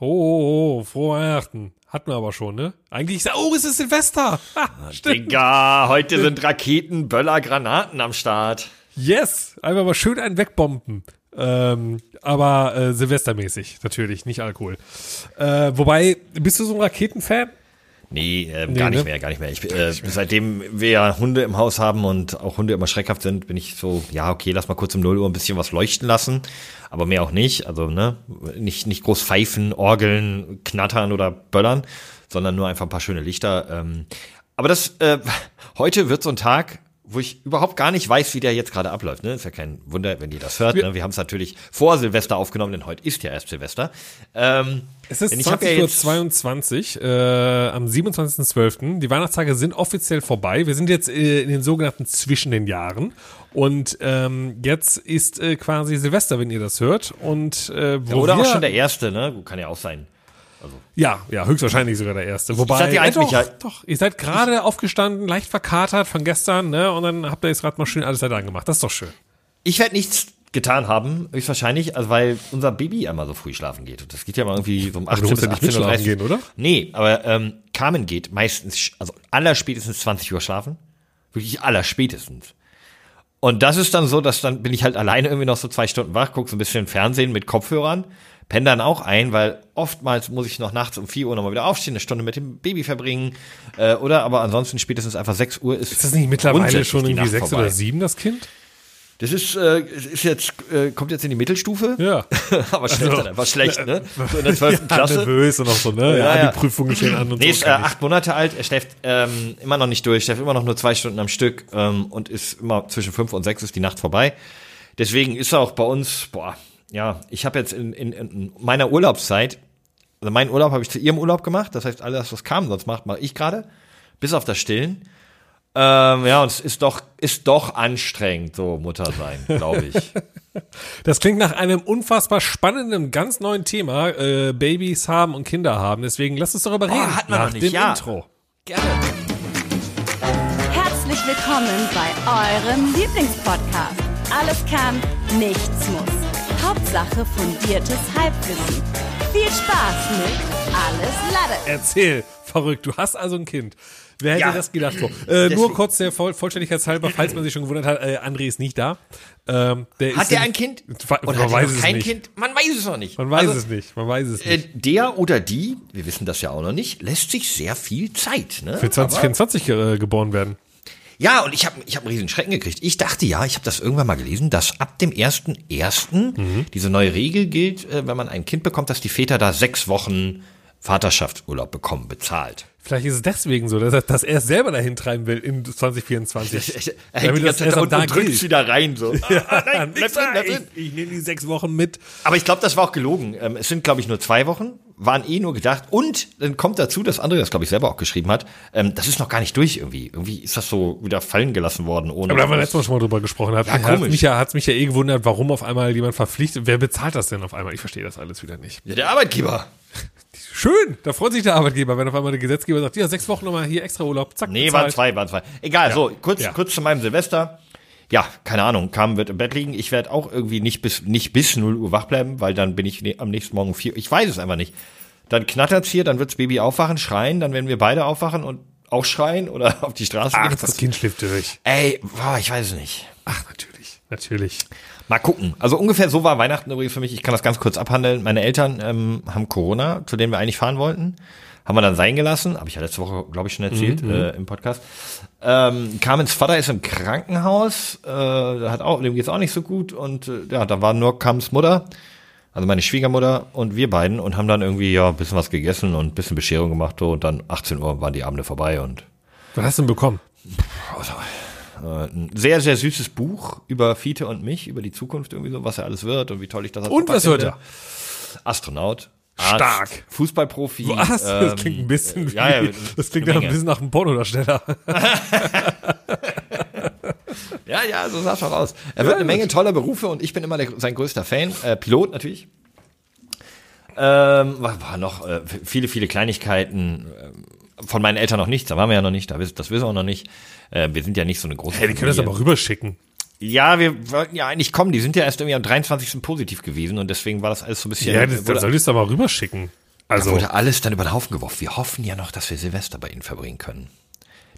Oh, oh, oh, frohe Weihnachten. Hatten wir aber schon, ne? Eigentlich ist oh, es ist Silvester. Ha, stimmt. Digga, heute sind Raketen, Böller, Granaten am Start. Yes, einfach mal schön einen wegbomben. Ähm, aber äh, Silvestermäßig, natürlich, nicht Alkohol. Äh, wobei, bist du so ein Raketenfan? Nee, äh, nee, gar nicht ne? mehr, gar nicht mehr. Ich, äh, seitdem wir ja Hunde im Haus haben und auch Hunde immer schreckhaft sind, bin ich so, ja, okay, lass mal kurz um 0 Uhr ein bisschen was leuchten lassen, aber mehr auch nicht. Also, ne, nicht, nicht groß pfeifen, orgeln, knattern oder böllern, sondern nur einfach ein paar schöne Lichter. Ähm, aber das, äh, heute wird so ein Tag, wo ich überhaupt gar nicht weiß, wie der jetzt gerade abläuft. Ne? Ist ja kein Wunder, wenn ihr das hört. Ne? Wir haben es natürlich vor Silvester aufgenommen, denn heute ist ja erst Silvester. Ähm, es ist 20.22 Uhr äh, am 27.12. Die Weihnachtstage sind offiziell vorbei. Wir sind jetzt äh, in den sogenannten zwischen den Jahren. Und ähm, jetzt ist äh, quasi Silvester, wenn ihr das hört. Und, äh, wo ja, oder wir, auch schon der erste, ne? Kann ja auch sein. Also. Ja, ja, höchstwahrscheinlich sogar der erste. Wobei, ich sag dir doch, doch, ihr seid gerade aufgestanden, leicht verkatert von gestern, ne? Und dann habt ihr jetzt gerade mal schön alles weiter angemacht. Das ist doch schön. Ich werde nichts getan haben, höchstwahrscheinlich, also weil unser Baby einmal so früh schlafen geht. Und das geht ja mal irgendwie so um 18 bis 18 Uhr gehen, oder? Nee, aber ähm, Carmen geht meistens, also allerspätestens 20 Uhr schlafen. Wirklich allerspätestens. Und das ist dann so, dass dann bin ich halt alleine irgendwie noch so zwei Stunden wach, guck so ein bisschen Fernsehen mit Kopfhörern penne dann auch ein, weil oftmals muss ich noch nachts um 4 Uhr nochmal wieder aufstehen, eine Stunde mit dem Baby verbringen. Äh, oder aber ansonsten spätestens einfach 6 Uhr ist. Ist das nicht mittlerweile schon irgendwie 6 oder 7, das Kind? Das ist, äh, ist jetzt, äh, kommt jetzt in die Mittelstufe. Ja. aber schlecht also, dann einfach schlecht, ne? So in der 12. ja, Klasse. nervös und noch so, ne? Ja, ja, die Prüfungen stehen an und nee, so. ist äh, acht Monate alt, er schläft ähm, immer noch nicht durch, schläft immer noch nur zwei Stunden am Stück ähm, und ist immer zwischen fünf und sechs ist die Nacht vorbei. Deswegen ist er auch bei uns, boah, ja, ich habe jetzt in, in, in meiner Urlaubszeit, also meinen Urlaub habe ich zu ihrem Urlaub gemacht, das heißt, alles, was kam, sonst macht, mache ich gerade, bis auf das Stillen. Ähm, ja, und es ist doch, ist doch anstrengend, so Mutter sein, glaube ich. Das klingt nach einem unfassbar spannenden, ganz neuen Thema, äh, Babys haben und Kinder haben. Deswegen lass uns darüber reden. Oh, hat man nach noch nicht. dem ja. Intro. Gerne. Herzlich willkommen bei eurem Lieblingspodcast. Alles kann, nichts muss. Hauptsache fundiertes Halbwissen. Viel Spaß mit Alles Lade. Erzähl, verrückt. Du hast also ein Kind. Wer hätte ja. das gedacht? So, äh, nur kurz der Voll Vollständigkeitshalber, falls man sich schon gewundert hat, äh, André ist nicht da. Ähm, der hat er ein Kind? Oder man weiß es kein nicht. Kind? Man weiß es noch nicht. Man weiß also, es nicht. Man weiß es nicht. Äh, der oder die, wir wissen das ja auch noch nicht, lässt sich sehr viel Zeit. Ne? Für 2024 äh, geboren werden. Ja, und ich habe ich hab einen riesen Schrecken gekriegt. Ich dachte ja, ich habe das irgendwann mal gelesen, dass ab dem 1.1. Mhm. diese neue Regel gilt, äh, wenn man ein Kind bekommt, dass die Väter da sechs Wochen Vaterschaftsurlaub bekommen, bezahlt. Vielleicht ist es deswegen so, dass er, dass er es selber dahin treiben will in 2024. Ich, er hängt die ganze Zeit und, und drückt wieder rein. So. ja, ah, nein, bleib drin, bleib drin. Ich, ich nehme die sechs Wochen mit. Aber ich glaube, das war auch gelogen. Ähm, es sind, glaube ich, nur zwei Wochen waren eh nur gedacht. Und dann kommt dazu, dass André das, glaube ich, selber auch geschrieben hat. Ähm, das ist noch gar nicht durch irgendwie. Irgendwie ist das so wieder fallen gelassen worden. Ohne Aber da haben wir letztes Mal schon mal drüber gesprochen. Hat, ja, hat mich ja, hat's mich ja eh gewundert, warum auf einmal jemand verpflichtet. Wer bezahlt das denn auf einmal? Ich verstehe das alles wieder nicht. Ja, der Arbeitgeber. Schön, da freut sich der Arbeitgeber, wenn auf einmal der Gesetzgeber sagt, ja, sechs Wochen nochmal hier extra Urlaub, zack. Nee, bezahlt. waren zwei, waren zwei. Egal, ja. so, kurz, ja. kurz zu meinem Silvester ja, keine Ahnung, Carmen wird im Bett liegen. Ich werde auch irgendwie nicht bis, nicht bis 0 Uhr wach bleiben, weil dann bin ich ne, am nächsten Morgen um 4 Ich weiß es einfach nicht. Dann knattert's hier, dann wirds Baby aufwachen, schreien, dann werden wir beide aufwachen und auch schreien oder auf die Straße Ach, gehen. das Kind schläft durch. Ey, boah, ich weiß es nicht. Ach, natürlich, natürlich. Mal gucken. Also ungefähr so war Weihnachten übrigens für mich. Ich kann das ganz kurz abhandeln. Meine Eltern ähm, haben Corona, zu denen wir eigentlich fahren wollten. Haben wir dann sein gelassen. Habe ich ja letzte Woche, glaube ich, schon erzählt mhm. äh, im Podcast. Ähm, Carmens Vater ist im Krankenhaus. Äh, hat auch, dem geht's auch nicht so gut. Und äh, ja, da war nur Carmens Mutter also meine Schwiegermutter und wir beiden und haben dann irgendwie ja ein bisschen was gegessen und ein bisschen Bescherung gemacht so, und dann 18 Uhr waren die Abende vorbei und was hast du denn bekommen? Also, äh, ein sehr, sehr süßes Buch über Fiete und mich, über die Zukunft irgendwie so, was er alles wird und wie toll ich das Und was wird er? Astronaut. Arzt, Stark. Fußballprofi. Was? Ähm, das klingt ein bisschen äh, wie, ja, ja, das klingt ja ein bisschen nach einem Pornodarsteller. Ja, ja, so sah es auch aus. Er wird eine Menge toller Berufe und ich bin immer der, sein größter Fan. Äh, Pilot natürlich. Ähm, war, war noch äh, viele, viele Kleinigkeiten. Äh, von meinen Eltern noch nichts, da waren wir ja noch nicht, das wissen wir auch noch nicht. Äh, wir sind ja nicht so eine große. Hey, die können das aber rüberschicken. Ja, wir wollten ja eigentlich kommen. Die sind ja erst irgendwie am 23. positiv gewesen und deswegen war das alles so ein bisschen. Ja, das, das solltest du aber rüberschicken. Also da wurde alles dann über den Haufen geworfen. Wir hoffen ja noch, dass wir Silvester bei Ihnen verbringen können.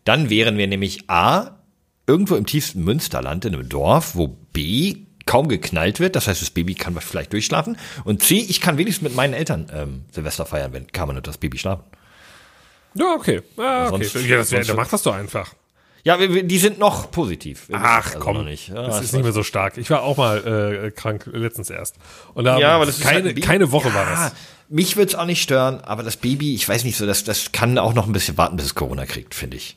Dann wären wir nämlich A, irgendwo im tiefsten Münsterland, in einem Dorf, wo B, kaum geknallt wird. Das heißt, das Baby kann vielleicht durchschlafen. Und C, ich kann wenigstens mit meinen Eltern ähm, Silvester feiern, wenn Carmen und das Baby schlafen. Ja, okay. Ja, okay. Sonst, ja, das, ja, mach das doch einfach. Ja, die sind noch positiv. Ach, also komm, nicht. Ja, das ist nicht mehr so stark. Ich war auch mal äh, krank letztens erst. Und da ja, aber das keine, halt keine Woche ja, war das. Mich wird's auch nicht stören, aber das Baby, ich weiß nicht so, das, das kann auch noch ein bisschen warten, bis es Corona kriegt, finde ich.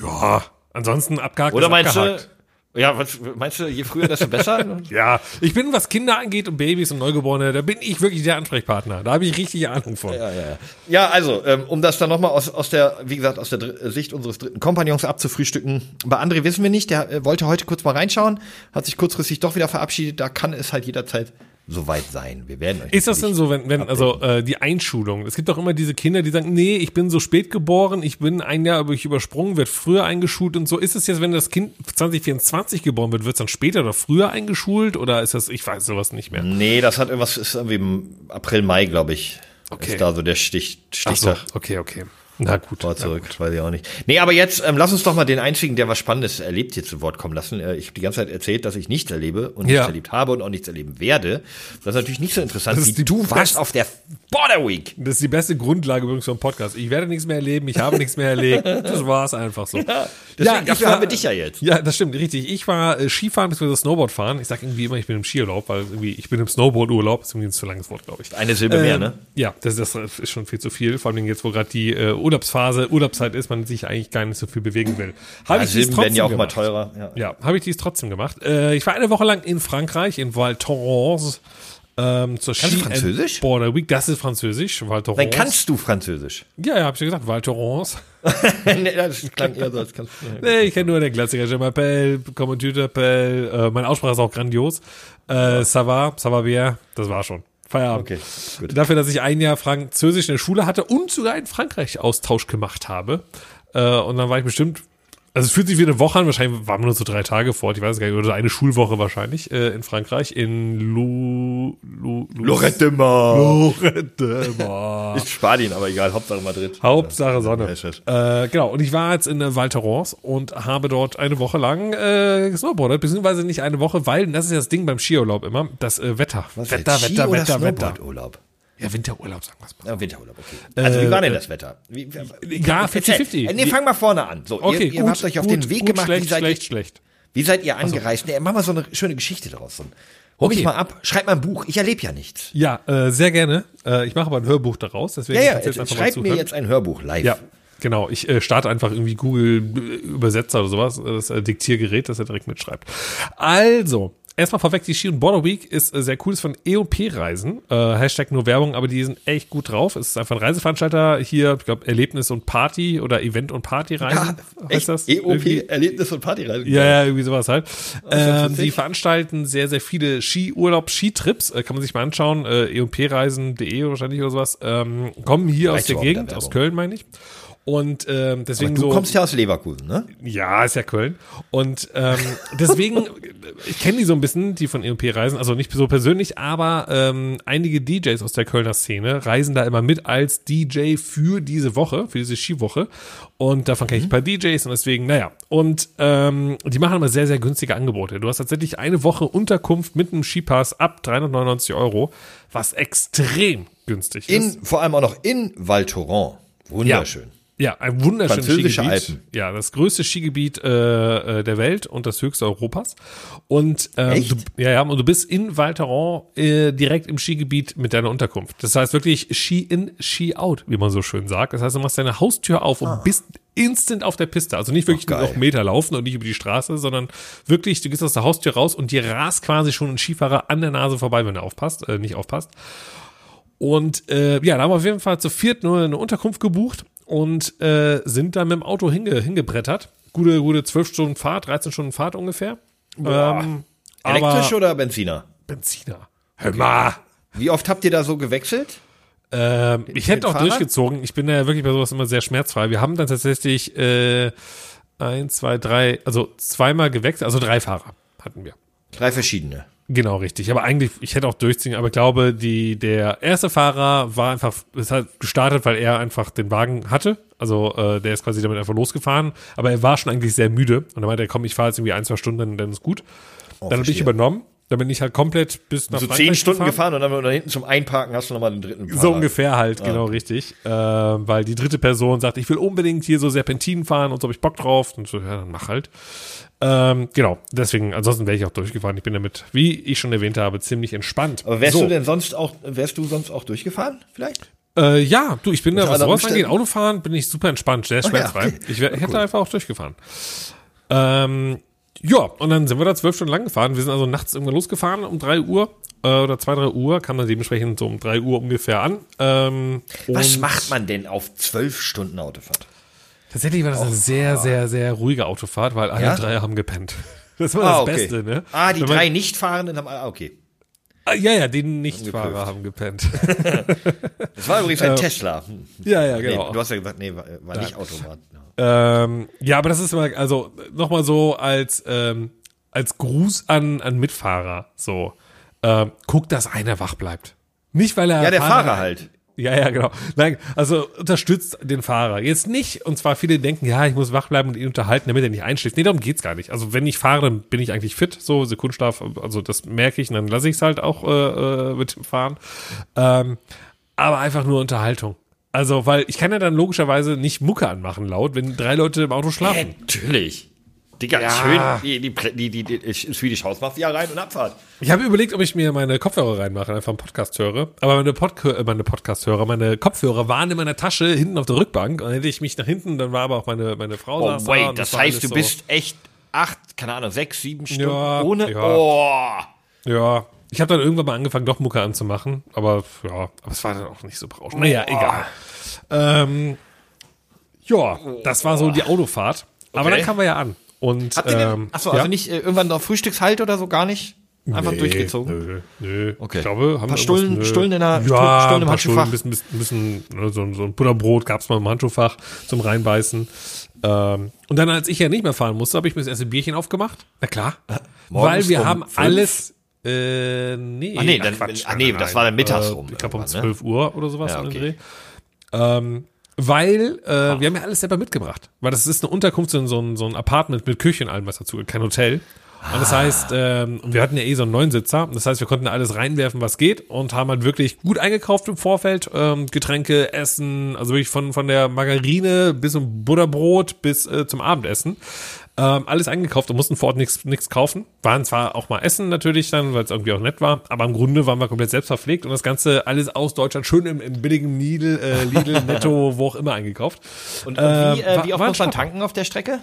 Ja, ansonsten abgehakt. Oder meinst abgehakt. du, ja, was meinst du, je früher, desto besser? ja, ich bin, was Kinder angeht und Babys und Neugeborene, da bin ich wirklich der Ansprechpartner. Da habe ich richtig Ahnung von. Ja, ja, ja. also, ähm, um das dann nochmal aus, aus der, wie gesagt, aus der Sicht unseres dritten Kompagnons abzufrühstücken. Bei André wissen wir nicht, der äh, wollte heute kurz mal reinschauen, hat sich kurzfristig doch wieder verabschiedet. Da kann es halt jederzeit soweit sein. Wir werden euch Ist das denn so, wenn, wenn also äh, die Einschulung, es gibt doch immer diese Kinder, die sagen, nee, ich bin so spät geboren, ich bin ein Jahr aber ich übersprungen, wird früher eingeschult und so. Ist es jetzt, wenn das Kind 2024 geboren wird, wird es dann später oder früher eingeschult oder ist das, ich weiß sowas nicht mehr. Nee, das hat irgendwas, ist irgendwie im April, Mai, glaube ich. Okay. Ist da so der Stich, Stichtag. So, okay, okay. Na gut. Vor zurück, gut. weiß ich auch nicht. Nee, aber jetzt ähm, lass uns doch mal den einzigen, der was Spannendes erlebt, hier zu Wort kommen lassen. Äh, ich habe die ganze Zeit erzählt, dass ich nichts erlebe und nichts erlebt habe und auch nichts erleben werde. Das ist natürlich nicht so interessant, wie du warst auf der Border Week. Das ist die beste Grundlage übrigens für einen Podcast. Ich werde nichts mehr erleben, ich habe nichts mehr erlebt. Das war es einfach so. Ja, deswegen, ja, dafür war, haben wir dich ja jetzt. Ja, das stimmt, richtig. Ich war äh, Skifahren bzw. Snowboard fahren. Ich sage irgendwie immer, ich bin im Skiurlaub, weil irgendwie ich bin im Snowboard-Urlaub. Das ist irgendwie ein zu langes Wort, glaube ich. Eine Silbe ähm, mehr, ne? Ja, das, das, ist schon viel zu viel. Vor allem jetzt, wo gerade die äh, Urlaubsphase, Urlaubs Urlaubszeit ist, man sich eigentlich gar nicht so viel bewegen will. Habe ja, ich Silben werden ja auch gemacht. mal teurer. Ja, ja habe ich dies trotzdem gemacht. Äh, ich war eine Woche lang in Frankreich, in Val Thorens. Ähm, zur kannst Ski du Französisch? Border Week, das ist Französisch. Val Thorens. Dann kannst du Französisch. Ja, ja, hab ich ja gesagt, Val Thorens. nee, das klang eher so, als kannst du. nee, ich kenne nur den Klassiker. Je m'appelle, comment tu t'appelles. Äh, meine Aussprache ist auch grandios. Äh, ça va, ça va bien. Das war schon. Feierabend. Okay, gut. Dafür, dass ich ein Jahr Französisch in der Schule hatte und sogar einen Frankreich-Austausch gemacht habe. Äh, und dann war ich bestimmt, also es fühlt sich wie eine Woche an, wahrscheinlich waren wir nur so drei Tage fort, ich weiß gar nicht, oder eine Schulwoche wahrscheinlich, äh, in Frankreich, in Lu, Lu, Lu Lorette Mar. Lorette Mar. ich spare ihn, aber egal, Hauptsache Madrid. Hauptsache Sonne. Äh, genau, und ich war jetzt in Val Thorens und habe dort eine Woche lang äh, gesnowboardet, beziehungsweise nicht eine Woche, weil, das ist ja das Ding beim Skiurlaub immer, das äh, Wetter. Was, Wetter, Wetter, Wetter, Wetter. Urlaub? Ja, Winterurlaub, sagen wir es mal. Ja, Winterurlaub, okay. Also, wie war denn das Wetter? Wie, ja, 50-50. Nee, fang mal vorne an. So, okay, ihr, ihr gut, habt euch auf gut, den Weg gut, gemacht. Schlecht, wie seid schlecht, ihr, schlecht. Wie seid ihr angereist? Also. Nee, mach mal so eine schöne Geschichte daraus. Hol okay. mich mal ab, schreib mal ein Buch. Ich erlebe ja nichts. Ja, äh, sehr gerne. Äh, ich mache aber ein Hörbuch daraus. Deswegen ja, ja, jetzt schreib mir jetzt ein Hörbuch live. Ja, Genau, ich äh, starte einfach irgendwie Google Übersetzer oder sowas, das äh, Diktiergerät, das er direkt mitschreibt. Also, erstmal vorweg, die Ski und Border Week ist äh, sehr cool, ist von E&P Reisen, äh, Hashtag nur Werbung, aber die sind echt gut drauf. Es ist einfach ein Reiseveranstalter hier, ich glaube Erlebnis und Party oder Event und Partyreisen ja, heißt das? EOP Erlebnis und Partyreisen. Ja, ja, irgendwie sowas halt. Ähm, die veranstalten sehr, sehr viele Skiurlaub, Skitrips, äh, kann man sich mal anschauen, äh, eopreisen.de wahrscheinlich oder sowas, ähm, kommen hier aus der Gegend, aus Köln meine ich. Und ähm, deswegen Aber du so, kommst ja aus Leverkusen, ne? Ja, ist ja Köln. Und ähm, deswegen, ich kenne die so ein bisschen, die von EMP reisen, also nicht so persönlich, aber ähm, einige DJs aus der Kölner Szene reisen da immer mit als DJ für diese Woche, für diese Skiwoche. Und davon kenne ich mhm. ein paar DJs und deswegen, naja. Und ähm, die machen immer sehr, sehr günstige Angebote. Du hast tatsächlich eine Woche Unterkunft mit einem Skipass ab 399 Euro, was extrem günstig ist. In, vor allem auch noch in Val Thorens. Wunderschön. Ja. Ja, ein wunderschönes Skigebiet. Alpen. Ja, das größte Skigebiet äh, äh, der Welt und das höchste Europas. Und ähm? Du, ja, ja, und du bist in Val Thorens äh, direkt im Skigebiet mit deiner Unterkunft. Das heißt wirklich Ski in, Ski out, wie man so schön sagt. Das heißt, du machst deine Haustür auf ah. und bist instant auf der Piste. Also nicht wirklich nur noch Meter laufen und nicht über die Straße, sondern wirklich, du gehst aus der Haustür raus und dir rast quasi schon ein Skifahrer an der Nase vorbei, wenn er aufpasst, äh, nicht aufpasst. Und äh, ja, da haben wir auf jeden Fall zu viert nur eine Unterkunft gebucht und äh, sind da mit dem Auto hinge, hingebrettert. Gute, gute 12 Stunden Fahrt, 13 Stunden Fahrt ungefähr. Ähm, Elektrisch oder Benziner? Benziner. Hör mal. Wie oft habt ihr da so gewechselt? Ähm, ich hätte auch Fahrrad? durchgezogen. Ich bin ja wirklich bei sowas immer sehr schmerzfrei. Wir haben dann tatsächlich äh, ein, zwei, drei, also zweimal gewechselt, also drei Fahrer hatten wir. Drei verschiedene. Genau, richtig. Aber eigentlich, ich hätte auch durchziehen, aber ich glaube, die, der erste Fahrer war einfach, es hat gestartet, weil er einfach den Wagen hatte. Also äh, der ist quasi damit einfach losgefahren, aber er war schon eigentlich sehr müde. Und dann meinte er, komm, ich fahre jetzt irgendwie ein, zwei Stunden, dann, dann ist gut. Oh, dann habe ich übernommen. Dann bin ich halt komplett bis nach So Frankreich zehn Stunden gefahren. gefahren, und dann da hinten zum Einparken hast du nochmal den dritten Fahrer. So ungefähr halt, Ah. genau richtig. Äh, weil die dritte Person sagt, ich will unbedingt hier so Serpentinen fahren und so habe ich Bock drauf. Und so, ja, dann mach halt. Ähm, genau, deswegen, ansonsten wäre ich auch durchgefahren. Ich bin damit, wie ich schon erwähnt habe, ziemlich entspannt. Aber wärst so. du denn sonst auch, wärst du sonst auch durchgefahren, vielleicht? Äh, ja, du, ich bin da, was sowas angeht? Autofahren bin ich super entspannt, sehr Ah, ja, okay. Ich, wär, ich hätte einfach auch durchgefahren. Ähm, ja, und dann sind wir da zwölf Stunden lang gefahren. Wir sind also nachts irgendwann losgefahren um drei Uhr äh, oder zwei, drei Uhr, kam dann dementsprechend so um drei Uhr ungefähr an. Ähm, Was macht man denn auf zwölf Stunden Autofahrt? Tatsächlich war das eine sehr, sehr, sehr ruhige Autofahrt, weil alle Ja? drei haben gepennt. Das war Ah, das okay. Beste, ne? Ah, die man- drei Nichtfahrenden haben, ah, okay. Ah, Ja, ja, die Nichtfahrer haben gepennt. Das war übrigens ein Tesla. Hm. ja, ja, Nee, genau. du hast ja gesagt, nee, war, war nicht Automat. Ähm, ja, aber das ist immer, also nochmal so als, ähm, als Gruß an, an Mitfahrer. So, ähm, guck, dass einer wach bleibt. Nicht, weil er. Ja, der Fahrer halt. Ja, ja, genau. Nein, also unterstützt den Fahrer. Jetzt nicht, und zwar viele denken, ja, ich muss wach bleiben und ihn unterhalten, damit er nicht einschläft. Nee, darum geht's gar nicht. Also wenn ich fahre, dann bin ich eigentlich fit, so Sekundschlaf, also das merke ich und dann lasse ich es halt auch äh, äh, mit dem Fahren. Ähm, aber einfach nur Unterhaltung. Also, weil ich kann ja dann logischerweise nicht Mucke anmachen laut, wenn drei Leute im Auto schlafen. Natürlich. Digga, Ja. schön die, die, die, die, die Swedish House Mafia rein und Abfahrt. Ich habe überlegt, ob ich mir meine Kopfhörer reinmache, einfach einen Podcast höre. Aber meine, Podca äh, meine Podcast-Hörer, meine Kopfhörer waren in meiner Tasche hinten auf der Rückbank. Und dann hätte ich mich nach hinten, dann war aber auch meine, meine Frau Oh, da wait, und das war heißt, du so- bist echt acht, keine Ahnung, sechs, sieben Stunden Ja, ohne. ja. Oh. Ja, ich habe dann irgendwann mal angefangen, doch Mucke anzumachen. Aber ja, aber es war dann auch nicht so berauschend. Naja, egal. Ähm, ja, das war so die Autofahrt. Aber Okay. dann kamen wir ja an. Und, Habt ihr ähm, achso, ja? also nicht äh, irgendwann noch Frühstückshalt oder so, gar nicht? Einfach Nee, durchgezogen? Nö, nö. Okay. Ich glaube, haben Paar Stullen-. Stullen in der- ja, Stullen im Handschuhfach? Ein bisschen, bisschen, bisschen ne, so, so ein Butterbrot gab's mal im Handschuhfach zum Reinbeißen. Ähm, und dann, als ich ja nicht mehr fahren musste, habe ich mir das erste Bierchen aufgemacht. Na klar. morgens Weil wir um haben fünf? alles. Äh, nee, Ach nee, dann- ach nee, das war dann mittags rum Äh, ich glaube um irgendwann, ne? 12 Uhr oder sowas Ja, okay. Dreh. Ähm, weil äh, wir haben ja alles selber mitgebracht. Weil das ist eine Unterkunft, so ein, so ein, so ein Apartment mit Küche und allem was dazu, kein Hotel. Und das heißt, ähm, wir hatten ja eh so einen Neunsitzer, das heißt, wir konnten alles reinwerfen, was geht und haben halt wirklich gut eingekauft im Vorfeld. Ähm, Getränke, Essen, also wirklich von, von der Margarine bis zum Butterbrot bis äh, zum Abendessen. Ähm, alles eingekauft und mussten vor Ort nichts kaufen. Waren zwar auch mal Essen natürlich dann, weil es irgendwie auch nett war, aber im Grunde waren wir komplett selbst verpflegt und das Ganze alles aus Deutschland schön im, im billigen Lidl, äh, Lidl, Netto, wo auch immer eingekauft. Und, und wie, äh, war- wie oft muss man tanken auf der Strecke?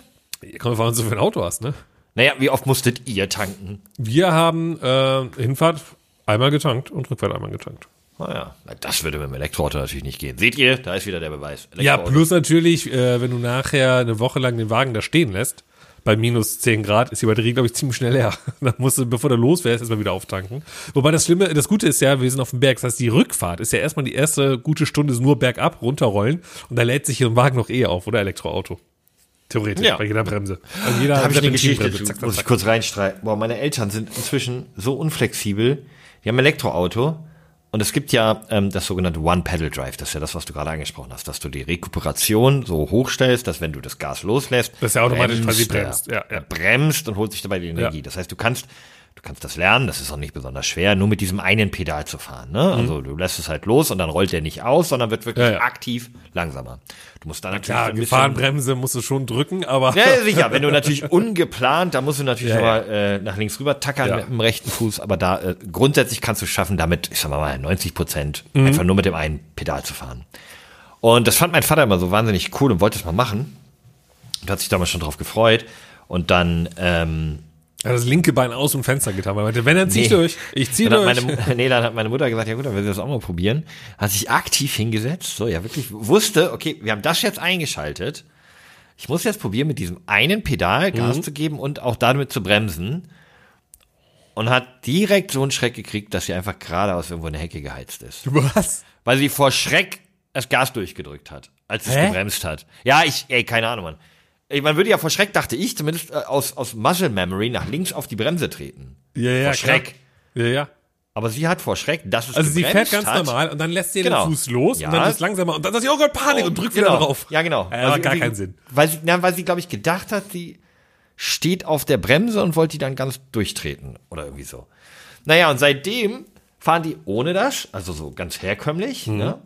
Kommt was du für ein Auto hast, ne? Naja, wie oft musstet ihr tanken? Wir haben äh, Hinfahrt einmal getankt und Rückfahrt einmal getankt. Naja, na, das würde mit dem Elektroauto natürlich nicht gehen. Seht ihr, da ist wieder der Beweis. Ja, plus natürlich, äh, wenn du nachher eine Woche lang den Wagen da stehen lässt, bei minus 10 Grad ist die Batterie, glaube ich, ziemlich schnell leer. Dann musst du, bevor du losfährst, erstmal wieder auftanken. Wobei das Schlimme, das Gute ist ja, wir sind auf dem Berg. Das heißt, die Rückfahrt ist ja erstmal die erste gute Stunde nur bergab, runterrollen und da lädt sich hier ein Wagen noch eh auf, oder Elektroauto. Theoretisch, Ja. bei jeder Bremse. Bei jeder Da habe ich eine Geschichte, Zack, zack, muss ich kurz reinstreiten. Boah, meine Eltern sind inzwischen so unflexibel. Die haben ein Elektroauto und es gibt ja ähm, das sogenannte One-Pedal-Drive. Das ist ja das, was du gerade angesprochen hast, dass du die Rekuperation so hochstellst, dass wenn du das Gas loslässt, Dass er automatisch bremst quasi er. bremst. Ja, ja. Bremst und holt sich dabei die Energie. Ja. Das heißt, du kannst Du kannst das lernen, das ist auch nicht besonders schwer, nur mit diesem einen Pedal zu fahren. Ne? Also du lässt es halt los und dann rollt der nicht aus, sondern wird wirklich Mhm. Ja, ja. aktiv langsamer. Du musst dann natürlich Ja, ein bisschen- Gefahrenbremse musst du schon drücken, aber ja, sicher. Wenn du natürlich ungeplant, da musst du natürlich Ja, aber äh, nach links rüber tackern mit dem rechten Fuß, aber da äh, grundsätzlich kannst du schaffen, damit, ich sag mal, 90 Prozent Mhm. einfach nur mit dem einen Pedal zu fahren. Und das fand mein Vater immer so wahnsinnig cool und wollte es mal machen. Und hat sich damals schon drauf gefreut. Und dann, ähm, er hat das linke Bein aus dem Fenster getan. weil Er meinte, wenn, dann zieh ich Nee. durch. Ich zieh dann durch. meine, nee, dann hat meine Mutter gesagt, ja gut, dann will sie das auch mal probieren. Hat sich aktiv hingesetzt, so ja wirklich wusste, okay, wir haben das jetzt eingeschaltet. Ich muss jetzt probieren, mit diesem einen Pedal Mhm. Gas zu geben und auch damit zu bremsen. Und hat direkt so einen Schreck gekriegt, dass sie einfach geradeaus irgendwo in der Hecke geheizt ist. Was? Weil sie vor Schreck das Gas durchgedrückt hat, als es Hä? gebremst hat. Ja, ich, ey, keine Ahnung, Mann. Ey, man würde ja vor Schreck, dachte ich, zumindest äh, aus, aus Muscle Memory nach links auf die Bremse treten. Ja, ja, vor Schreck. Ja, ja. Aber sie hat vor Schreck, dass es Also sie fährt ganz hat. normal und dann lässt sie Genau. den Fuß los Ja. und dann ist langsamer und dann sagt sie, oh Gott, Panik und drückt wieder genau. drauf. Ja, genau. Ja, sie gar keinen Sinn. Weil sie, na, weil sie, glaube ich, gedacht hat, sie steht auf der Bremse und wollte die dann ganz durchtreten oder irgendwie so. Naja, und seitdem fahren die ohne das, also so ganz herkömmlich, Mhm. ne?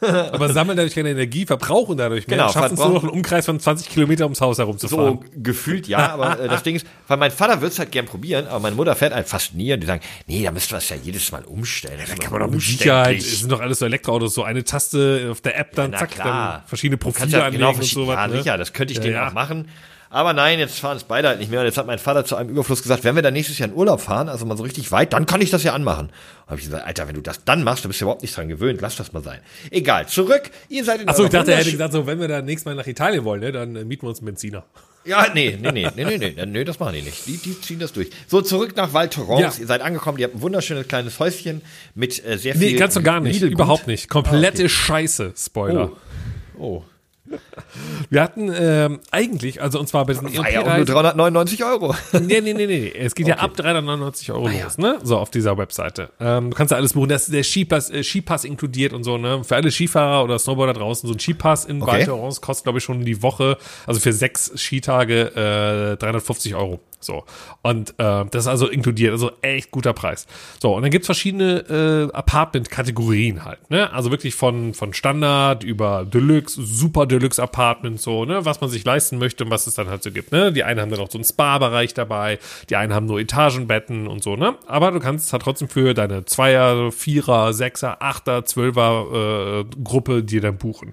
Aber sammeln dadurch keine Energie, verbrauchen dadurch mehr. Genau, schaffen es nur noch einen Umkreis von 20 Kilometer ums Haus So herumzufahren. gefühlt ja, aber äh, das Ding ist, weil mein Vater würde es halt gern probieren, aber meine Mutter fährt halt fast nie und die sagen, nee, da müssten wir es ja jedes Mal umstellen. Das ist Kann man doch mit. Sicherheit, es sind doch alles so Elektroautos, so eine Taste auf der App, dann Na zack, klar. dann verschiedene Profile ja anlegen genau und sowas. Ja, ne? sicher, das könnte ich Ja, denen ja. auch machen. Aber nein, jetzt fahren es beide halt nicht mehr. Und jetzt hat mein Vater zu einem Überfluss gesagt, wenn wir dann nächstes Jahr in Urlaub fahren, also mal so richtig weit, dann kann ich das ja anmachen. Habe ich gesagt, Alter, wenn du das dann machst, dann bist du überhaupt nicht dran gewöhnt. Lass das mal sein. Egal, zurück. Ihr seid in Achso, ich dachte, er hätte gesagt, so, wenn wir da nächstes Mal nach Italien wollen, ne, dann äh, mieten wir uns einen Benziner. Ja, nee, nee, nee, nee, nee, nee, nee, das machen die nicht. Die, die ziehen das durch. So, zurück nach Val Thorens. Ja. Ihr seid angekommen, ihr habt ein wunderschönes kleines Häuschen mit äh, sehr viel. Nee, ganz und gar nicht. Überhaupt nicht. Komplette Scheiße, Spoiler. Oh. Wir hatten ähm, eigentlich, also und zwar bei diesen War ja auch nur 399 Euro. Nee, nee, nee, nee. Es geht ja ab 399 Euro los, ne? So auf dieser Webseite. Ähm, du kannst ja alles buchen. Da ist der Skipass, äh, Skipass inkludiert und so, ne? Für alle Skifahrer oder Snowboarder draußen, so ein Skipass in Okay. Val kostet, glaube ich, schon die Woche, also für sechs Skitage, äh, 350 Euro. So. Und äh, das ist also inkludiert, also echt guter Preis. So, und dann gibt's verschiedene äh, Apartment-Kategorien halt, ne? Also wirklich von, von Standard über Deluxe, Super Deluxe Apartment, so, ne? Was man sich leisten möchte und was es dann halt so gibt, ne? Die einen haben dann auch so einen Spa-Bereich dabei, die einen haben nur Etagenbetten und so, ne? Aber du kannst halt trotzdem für deine Zweier, Vierer, Sechser, Achter, Zwölfer äh, Gruppe dir dann buchen.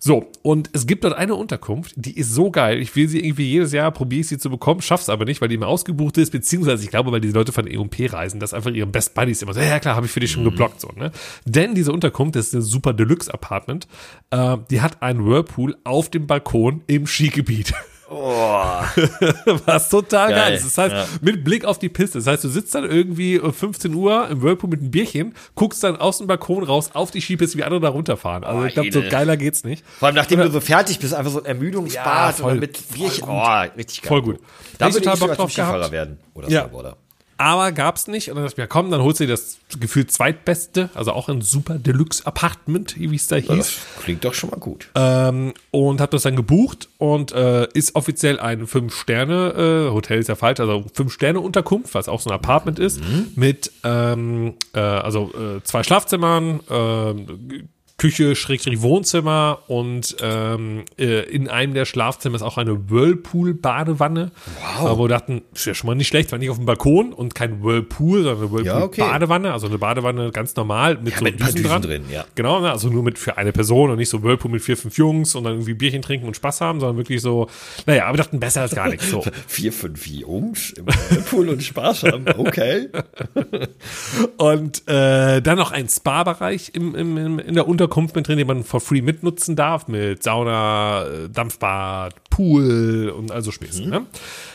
So, und es gibt dort eine Unterkunft, die ist so geil. Ich will sie irgendwie jedes Jahr, probiere ich sie zu bekommen, schaff's aber nicht, weil die immer ausgebucht ist, beziehungsweise ich glaube, weil die Leute von E&P reisen, das einfach ihre Best Buddies immer so, ja klar, habe ich für dich schon geblockt, so, ne? Denn diese Unterkunft, das ist ein super Deluxe Apartment, äh, die hat einen Whirlpool auf dem Balkon im Skigebiet. Was total geil, Geil, ist. Das heißt, ja. mit Blick auf die Piste. Das heißt, du sitzt dann irgendwie um 15 Uhr im Whirlpool mit einem Bierchen, guckst dann aus dem Balkon raus auf die Skipiste, wie andere da runterfahren. Also Oh, ich glaube, so geiler geht's nicht. Vor allem, nachdem du so fertig bist, einfach so ein Ermüdungsbad Ja, voll, mit Bierchen. voll Oh, richtig geil. Voll gut. Da ich würde total ich sogar Bock drauf Skifahrer werden. Oder Ja. Snowboarder. Aber gab's nicht. Und dann dachte ich mir, komm, dann holst du dir das gefühlt zweitbeste, also auch ein super Deluxe Apartment, wie es da hieß. Das klingt doch schon mal gut. Ähm, und habe das dann gebucht und äh, ist offiziell ein Fünf-Sterne, äh, Hotel ist ja falsch, also Fünf-Sterne-Unterkunft, was auch so ein Apartment ist, mit ähm, äh, also äh, zwei Schlafzimmern, äh, Küche, Schrägstrich Wohnzimmer und ähm, äh, in einem der Schlafzimmer ist auch eine Whirlpool-Badewanne. Wow. Wo wir dachten, ist ja schon mal nicht schlecht, war nicht auf dem Balkon und kein Whirlpool, sondern eine Ja, okay. Whirlpool-Badewanne, also eine Badewanne ganz normal mit so mit Düsen Düsen dran. drin, ja. Genau, ne, also nur mit für eine Person und nicht so Whirlpool mit vier, fünf Jungs und dann irgendwie Bierchen trinken und Spaß haben, sondern wirklich so, naja, aber wir dachten, besser als gar nichts. So. Vier, fünf Jungs im Pool und Spaß haben. Okay. Und äh, dann noch ein Spa-Bereich im, im, im, in der Unterkunft mit drin, den man for free mitnutzen darf, mit Sauna, äh, Dampfbad, Pool und also Späße. Ne?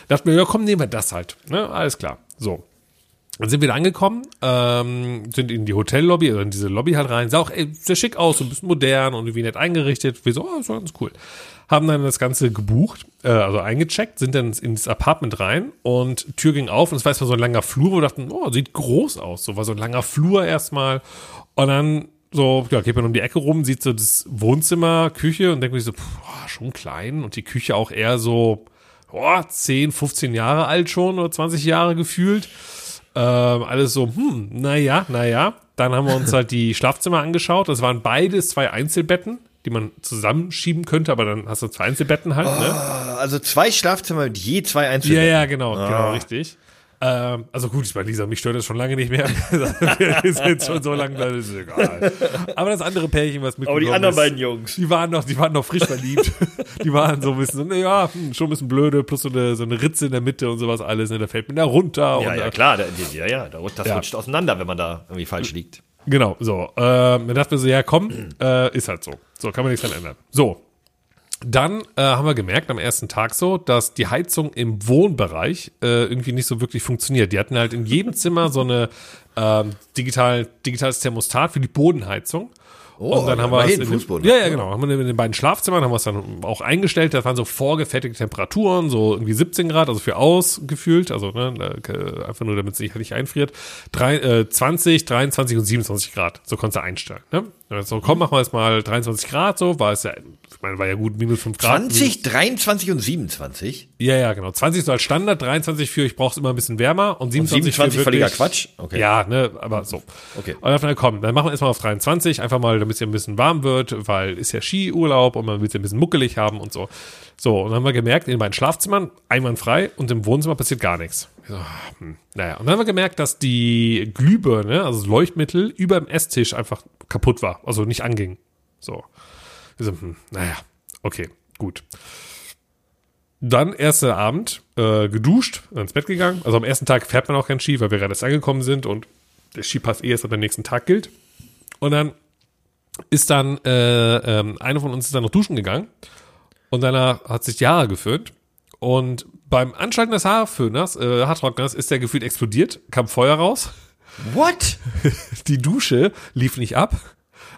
Dachten wir, ja komm, nehmen wir das halt. Ne? Alles klar. So. Dann sind wir da angekommen, ähm, sind in die Hotellobby, also in diese Lobby halt rein, sah auch ey, sehr schick aus, so ein bisschen modern und irgendwie nett eingerichtet. Wir so, oh, das war ganz cool. Haben dann das Ganze gebucht, äh, also eingecheckt, sind dann ins Apartment rein und Tür ging auf und es war erstmal so ein langer Flur, wo wir dachten, oh, sieht groß aus. So war so ein langer Flur erstmal. Und dann so, ja, geht man um die Ecke rum, sieht so das Wohnzimmer, Küche und denkt mir so, oh, schon klein und die Küche auch eher so, oh, 10, 15 Jahre alt schon oder 20 Jahre gefühlt. Ähm, alles so, hm, naja, naja. Dann haben wir uns halt die Schlafzimmer angeschaut. Das waren beides zwei Einzelbetten, die man zusammenschieben könnte, aber dann hast du zwei Einzelbetten halt, ne? Also zwei Schlafzimmer mit je zwei Einzelbetten. Ja, ja, genau, genau, richtig. Ähm, also gut, ich meine, Lisa, mich stört das schon lange nicht mehr. Wir sind jetzt schon so lange, das ist egal. Aber das andere Pärchen, was mit Aber die anderen beiden Jungs. die waren noch, die waren noch frisch verliebt. die waren so ein bisschen, so, ja, hm, schon ein bisschen blöde, plus so eine, so eine Ritze in der Mitte und sowas alles, ne, da fällt mir da runter. Ja, ja, äh, klar. Da, ja, ja, das Ja. rutscht auseinander, wenn man da irgendwie falsch liegt. Genau, so. Dann dachten wir so, ja komm, äh, ist halt so. So, kann man nichts dran ändern. So. Dann äh, haben wir gemerkt am ersten Tag so, dass die Heizung im Wohnbereich äh, irgendwie nicht so wirklich funktioniert. Die hatten halt in jedem Zimmer so eine ähm, digital, digitales Thermostat für die Bodenheizung. Oh, und dann haben wir es in den, Fußboden. ja, ja, genau. Haben wir in den beiden Schlafzimmern haben wir es dann auch eingestellt. Das waren so vorgefertigte Temperaturen, so irgendwie 17 Grad, also für ausgefühlt, also ne, äh, einfach nur, damit es nicht, nicht einfriert. Drei, äh, 20, 23 und 27 Grad, so konntest du einstellen. Ne? So, komm, machen wir jetzt mal 23 Grad, so war es ja, meine, war ja gut, minus 5 Grad. 20, 23 und 27? Ja, ja, genau. 20 so als Standard, 23 für, ich brauche es immer ein bisschen wärmer und 27, 27 für völliger Quatsch? Okay. Ja, ne, aber so. Okay. Und dann komm, dann machen wir erstmal auf 23, einfach mal, damit es ja ein bisschen warm wird, weil ist ja Skiurlaub und man will es ja ein bisschen muckelig haben und so. So, und dann haben wir gemerkt, in beiden Schlafzimmern einwandfrei und im Wohnzimmer passiert gar nichts. Ich So, hm, naja, und dann haben wir gemerkt, dass die Glühbirne, also das Leuchtmittel, über dem Esstisch einfach kaputt war, also nicht anging. So. Wir so, hm, naja, okay, gut. Dann erster Abend, äh, geduscht, ins Bett gegangen. Also am ersten Tag fährt man auch kein Ski, weil wir gerade erst angekommen sind und der Skipass eh erst ab dem nächsten Tag gilt. Und dann ist dann, äh, ähm, einer von uns ist dann noch duschen gegangen und danach hat sich die Haare geföhnt. Und beim Anschalten des Haarföhners, äh, Haartrockners, ist der gefühlt explodiert, kam Feuer raus. What? Die Dusche lief nicht ab.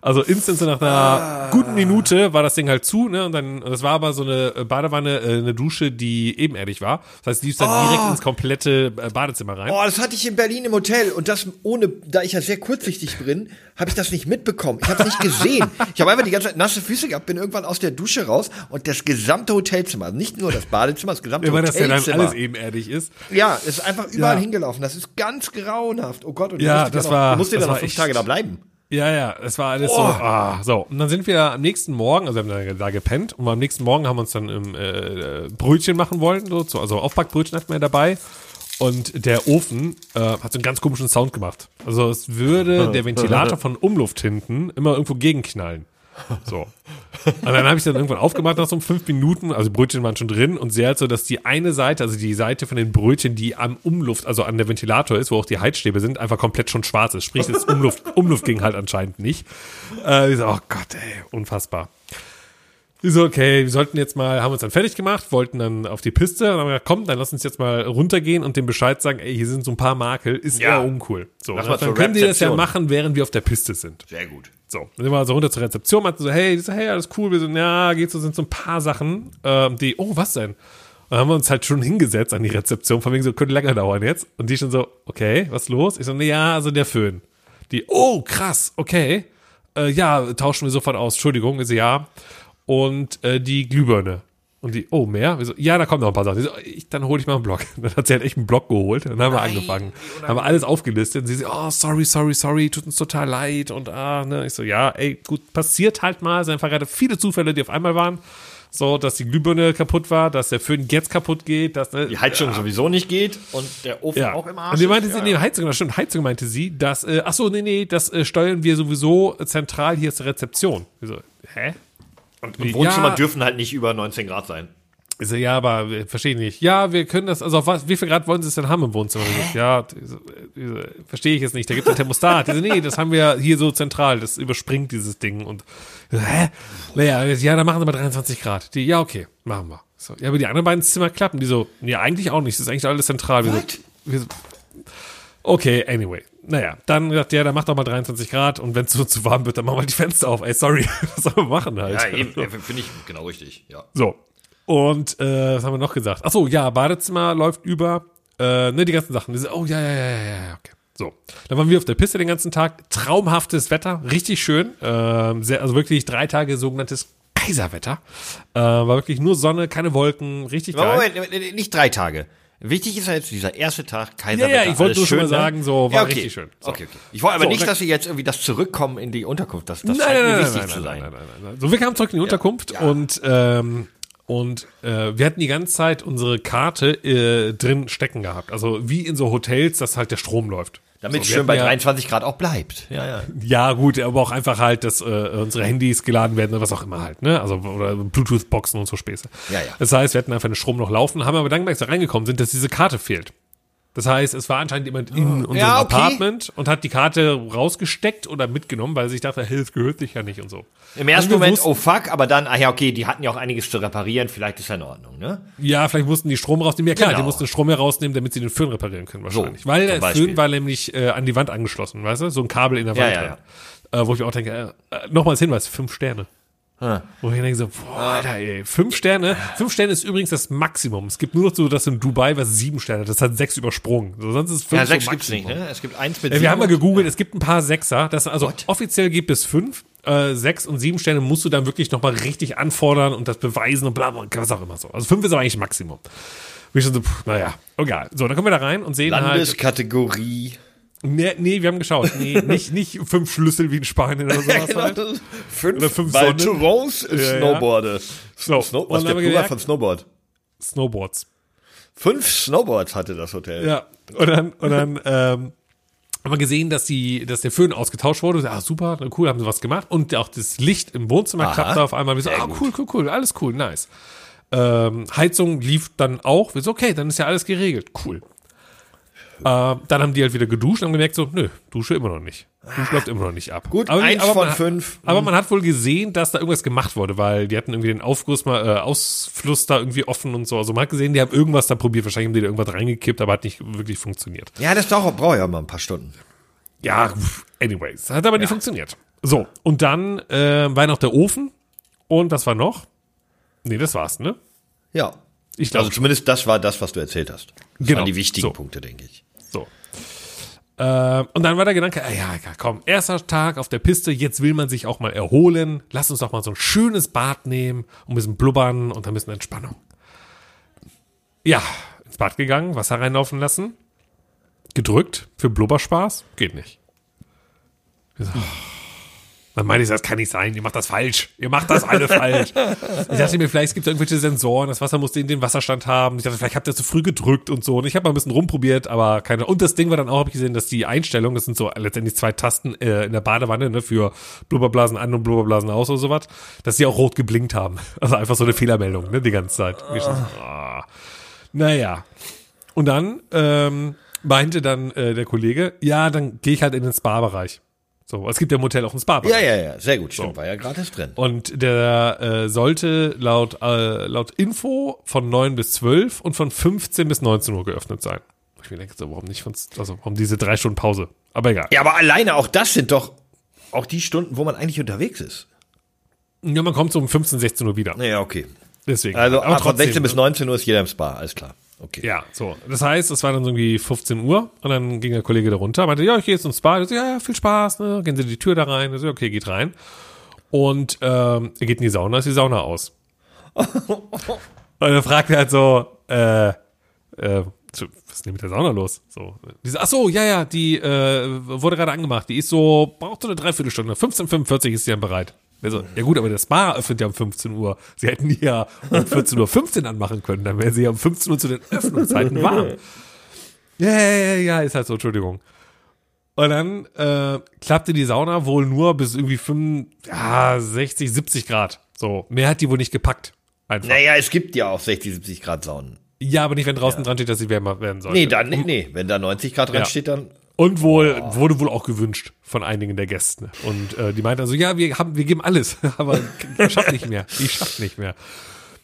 Also instant so nach einer guten Minute war das Ding halt zu, ne? Und dann, das war aber so eine Badewanne, äh, eine Dusche, die ebenerdig war. Das heißt, die ist dann direkt ins komplette äh, Badezimmer rein. Oh, das hatte ich in Berlin im Hotel und das ohne, da ich ja sehr kurzsichtig bin, habe ich das nicht mitbekommen. Ich habe es nicht gesehen. Ich habe einfach die ganze Zeit nasse Füße gehabt, bin irgendwann aus der Dusche raus und das gesamte Hotelzimmer, also nicht nur das Badezimmer, das gesamte Weil das ja dann Hotelzimmer. alles ebenerdig ist. ja, es ist einfach überall Ja. hingelaufen. Das ist ganz grauenhaft. Oh Gott, und Ja, du musst das war- du musst das dann noch fünf echt- Tage da bleiben. Ja, ja, es war alles so, ah, so. Und dann sind wir am nächsten Morgen, also wir haben da, da gepennt und am nächsten Morgen haben wir uns dann im, äh, Brötchen machen wollen, so, so, also Aufbackbrötchen hatten wir dabei. Und der Ofen äh, hat so einen ganz komischen Sound gemacht. Also es würde der Ventilator von Umluft hinten immer irgendwo gegenknallen. So. Und dann habe ich dann irgendwann aufgemacht nach so fünf Minuten, also Brötchen waren schon drin und sie halt so, dass die eine Seite, also die Seite von den Brötchen, die am Umluft, also an der Ventilator ist, wo auch die Heizstäbe sind, einfach komplett schon schwarz ist. Sprich, das Umluft, Umluft ging halt anscheinend nicht. Äh, ich so, oh Gott, ey, unfassbar. Ich so, okay, wir sollten jetzt mal, haben uns dann fertig gemacht, wollten dann auf die Piste und haben gesagt, komm, dann lass uns jetzt mal runtergehen und dem Bescheid sagen, ey, hier sind so ein paar Makel, ist Ja. eher uncool. So, dann, können die das ja machen, während wir auf der Piste sind. Sehr gut. So, dann sind wir also runter zur Rezeption, meinten so, hey, so, hey, alles cool, wir sind, ja, geht so, sind so ein paar Sachen, ähm, die, oh, was denn? Und dann haben wir uns halt schon hingesetzt an die Rezeption, von wegen so, könnte länger dauern jetzt. Und die schon so, okay, was los? Ich so, nee, ja, also der Föhn. Die, oh, krass, okay. Äh, ja, tauschen wir sofort aus, Entschuldigung, so, ja. Und äh, die Glühbirne. Und die, oh, mehr? Wir so, ja, da kommen noch ein paar Sachen. So, ich, dann hole ich mal einen Block. Dann hat sie halt echt einen Block geholt. Dann haben wir angefangen. Haben wir alles aufgelistet. Und sie so, oh, sorry, sorry, sorry, tut uns total leid. Und ah, ne. Ich so, ja, ey, gut, passiert halt mal. Es sind einfach gerade viele Zufälle, die auf einmal waren. So, dass die Glühbirne kaputt war, dass der Föhn jetzt kaputt geht, dass, ne, Die Heizung sowieso nicht geht und der Ofen ja. auch im Arsch. Und die meinte ist. sie, Ja, nee, ja. Heizung, das stimmt, Heizung meinte sie, dass, äh, ach so, nee, nee, das äh, steuern wir sowieso zentral, hier ist die Rezeption. Ich so, hä? Und im Wohnzimmer Ja. dürfen halt nicht über 19 Grad sein. So, ja, aber äh, verstehe ich nicht. Ja, wir können das, also auf was, wie viel Grad wollen Sie es denn haben im Wohnzimmer? So, ja, verstehe ich jetzt nicht. Da gibt es ein Thermostat. So, nee, das haben wir hier so zentral. Das überspringt dieses Ding. Und hä? Naja, ja, dann machen Sie mal 23 Grad. Die, ja, okay, machen wir. So, ja, aber die anderen beiden Zimmer klappen. Die so, ja, eigentlich auch nicht. Das ist eigentlich alles zentral. Wir so, wir so, okay, anyway. Naja, dann gesagt, ja, dann mach doch mal 23 Grad und wenn es so zu warm wird, dann machen wir die Fenster auf. Ey, sorry, was sollen wir machen halt? Ja, eben, äh, finde ich genau richtig. Ja. So. Und äh, was haben wir noch gesagt? Ach so, ja, Badezimmer läuft über. Äh, ne, die ganzen Sachen. Oh ja, ja, ja, ja, ja, okay. So. Dann waren wir auf der Piste den ganzen Tag. Traumhaftes Wetter, richtig schön. Ähm, sehr, also wirklich drei Tage sogenanntes Kaiserwetter. Äh, war wirklich nur Sonne, keine Wolken, richtig geil. Moment, nicht drei Tage. Wichtig ist ja jetzt dieser erste Tag, Kaiserwetter. Ja, ja, ich wollte nur schon mal ne? sagen, so, war ja, okay. richtig schön. So. Okay, okay. Ich wollte aber So, nicht, dass Sie jetzt irgendwie das Zurückkommen in die Unterkunft, das, das nein, scheint nein, mir nein, wichtig nein, zu sein. nein, nein, nein, nein. So, wir kamen zurück in die Unterkunft ja. und ähm, und äh, wir hatten die ganze Zeit unsere Karte äh, drin stecken gehabt. Also wie in so Hotels, dass halt der Strom läuft. Damit es So, schön bei hatten ja- 23 Grad auch bleibt. Ja, ja. Ja, gut, aber auch einfach halt, dass äh, unsere Handys geladen werden oder was auch immer halt, ne? Also oder Bluetooth-Boxen und so Späße. Ja, ja. Das heißt, wir hatten einfach den Strom noch laufen, haben aber dann als wir reingekommen sind, dass diese Karte fehlt. Das heißt, es war anscheinend jemand in unserem Ja, okay. Apartment und hat die Karte rausgesteckt oder mitgenommen, weil er sich dachte, hey, das gehört sich ja nicht und so. Im ersten Also Moment, wussten- oh fuck, aber dann, ach ja, okay, die hatten ja auch einiges zu reparieren, vielleicht ist ja in Ordnung, ne? Ja, vielleicht mussten die Strom rausnehmen. Ja klar, Genau. die mussten den Strom herausnehmen, damit sie den Föhn reparieren können wahrscheinlich. So, Weil der. Föhn war nämlich äh, an die Wand angeschlossen, weißt du? So ein Kabel in der Ja, Wand ja, drin. Äh, wo ich mir auch denke, äh, äh, nochmals Hinweis, fünf Sterne. Ah. Wo ich denke so, boah, Alter, ey, fünf Sterne. Fünf Sterne ist übrigens das Maximum. Es gibt nur noch so das in Dubai, was sieben Sterne hat. Das hat sechs übersprungen. So, sonst ist fünf Ja, so sechs gibt's Maximum. nicht, ne? Es gibt eins mit Ja, wir haben mal gegoogelt, es gibt ein paar Sechser. Das, also offiziell gibt es fünf. Äh, sechs und sieben Sterne musst du dann wirklich nochmal richtig anfordern und das beweisen und bla bla, was auch immer so. Also fünf ist aber eigentlich Maximum. Und ich schon so, pff, naja, egal. So, dann kommen wir da rein und sehen halt. Landeskategorie. Nee, nee, wir haben geschaut. Nee, nicht, nicht fünf Schlüssel wie in Spanien oder sowas. genau. halt. Fünf, Oder fünf weil Sonnen. Tourons ist Ja, ja. Snowboarder. So, Snow, was ist der Plural von Snowboard? Snowboards. Fünf Snowboards hatte das Hotel. Ja, und dann, und dann ähm, haben wir gesehen, dass, die, dass der Föhn ausgetauscht wurde. Ja, super, cool, haben sie was gemacht. Und auch das Licht im Wohnzimmer Aha. klappte auf einmal. Wir so, ah, cool, cool, cool, alles cool, nice. Ähm, Heizung lief dann auch. Wir so, okay, dann ist ja alles geregelt. Cool. Ähm, dann haben die halt wieder geduscht und haben gemerkt, so, nö, Dusche immer noch nicht. Dusche läuft immer noch nicht ab. Gut, aber, eins aber von man, hat- fünf. Aber man hat wohl gesehen, dass da irgendwas gemacht wurde, weil die hatten irgendwie den Aufguss mal, äh, Ausfluss da irgendwie offen und so. Also man hat gesehen, die haben irgendwas da probiert. Wahrscheinlich haben die da irgendwas reingekippt, aber hat nicht wirklich funktioniert. Ja, das dauert, braucht ja mal ein paar Stunden. Ja, anyways. Hat aber nicht funktioniert. So, und dann äh, war noch der Ofen. Und was war noch? Nee, das war's, ne? Ja. Ich glaube, Also zumindest das war das, was du erzählt hast. Das Genau. waren die wichtigen So. Punkte, denke ich. so. Äh, und dann war der Gedanke, ah, ja, komm, erster Tag auf der Piste, jetzt will man sich auch mal erholen. Lass uns doch mal so ein schönes Bad nehmen, und ein bisschen blubbern und ein bisschen Entspannung. Ja, ins Bad gegangen, Wasser reinlaufen lassen. Gedrückt für Blubberspaß? Geht nicht. Wir so, Dann meinte ich, das kann nicht sein, ihr macht das falsch. Ihr macht das alle falsch. Ich dachte mir, vielleicht gibt es irgendwelche Sensoren, das Wasser musste in den Wasserstand haben. Ich dachte, vielleicht habt ihr zu früh gedrückt und so. Und ich habe mal ein bisschen rumprobiert, aber keine. Und das Ding war dann auch, habe ich gesehen, dass die Einstellung, das sind so letztendlich zwei Tasten äh, in der Badewanne, ne, für Blubberblasen an und Blubberblasen aus oder sowas, dass die auch rot geblinkt haben. Also einfach so eine Fehlermeldung, ne, die ganze Zeit. Ah. Naja. Und dann ähm, meinte dann äh, der Kollege, ja, dann gehe ich halt in den Spa-Bereich. So, es gibt ja im Hotel auch einen Spa-Bereich. Ja, ja, ja, sehr gut. Stimmt, war ja gratis drin. Und der äh, sollte laut, äh, laut Info von 9 bis 12 und von 15 bis 19 Uhr geöffnet sein. Ich mir denke, so, warum nicht von, also warum diese drei Stunden Pause? Aber egal. Ja, aber alleine auch das sind doch auch die Stunden, wo man eigentlich unterwegs ist. Ja, man kommt so um 15, 16 Uhr wieder. Naja, okay. Deswegen. Also Aber ab von trotzdem, 16 bis 19 Uhr ist jeder im Spa, alles klar. Okay. Ja, so. Das heißt, es war dann so irgendwie 15 Uhr und dann ging der Kollege da runter, meinte, ja, ich gehe jetzt ins Spa. Ich so, ja, ja, viel Spaß, ne? Gehen Sie die Tür da rein. Ich so, okay, geht rein. Und ähm, er geht in die Sauna, ist die Sauna aus. und dann fragt er halt so, äh, äh, was ist denn mit der Sauna los? So, die so, ach so, ja, ja, die äh, wurde gerade angemacht. Die ist so, braucht so eine Dreiviertelstunde. 15.45 ist sie dann bereit. Er so, ja gut, aber das Spa öffnet ja um 15 Uhr. Sie hätten die ja um 14.15 Uhr anmachen können. Dann wäre sie ja um 15 Uhr zu den Öffnungszeiten warm. Ja, ja, ja, ja, ist halt so, Entschuldigung. Und dann äh, klappte die Sauna wohl nur bis irgendwie 5, ja, 60, 70 Grad. So, mehr hat die wohl nicht gepackt. Einfach. Naja, es gibt ja auch 60, 70 Grad Saunen. Ja, aber nicht, wenn draußen dran steht, dass sie wärmer werden soll. Nee, dann nicht, nee. Wenn da 90 Grad dran Ja. steht, dann. Und wohl, wurde wohl auch gewünscht von einigen der Gäste. Und äh, die meinten also, ja, wir haben, wir geben alles, aber ich schaff nicht mehr. Ich schaff nicht mehr.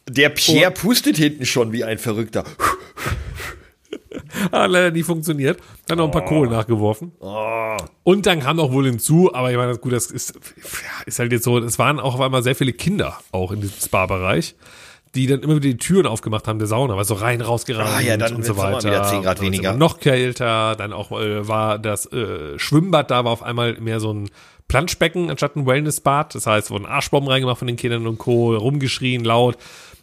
Der Pierre pustet hinten schon wie ein Verrückter. Hat leider nie funktioniert. Dann noch ein paar Kohlen nachgeworfen. Und dann kam auch wohl hinzu, aber ich meine, gut, das ist, ist halt jetzt so, es waren auch auf einmal sehr viele Kinder auch in diesem Spa-Bereich, die dann immer wieder die Türen aufgemacht haben der Sauna, weil so rein, rausgerannt Ah ja, dann und so weiter. wieder 10 Grad weniger. Noch kälter, dann auch äh, war das äh, Schwimmbad da war auf einmal mehr so ein Planschbecken anstatt ein Wellnessbad. Das heißt, wurden Arschbomben reingemacht von den Kindern und Co., rumgeschrien, laut.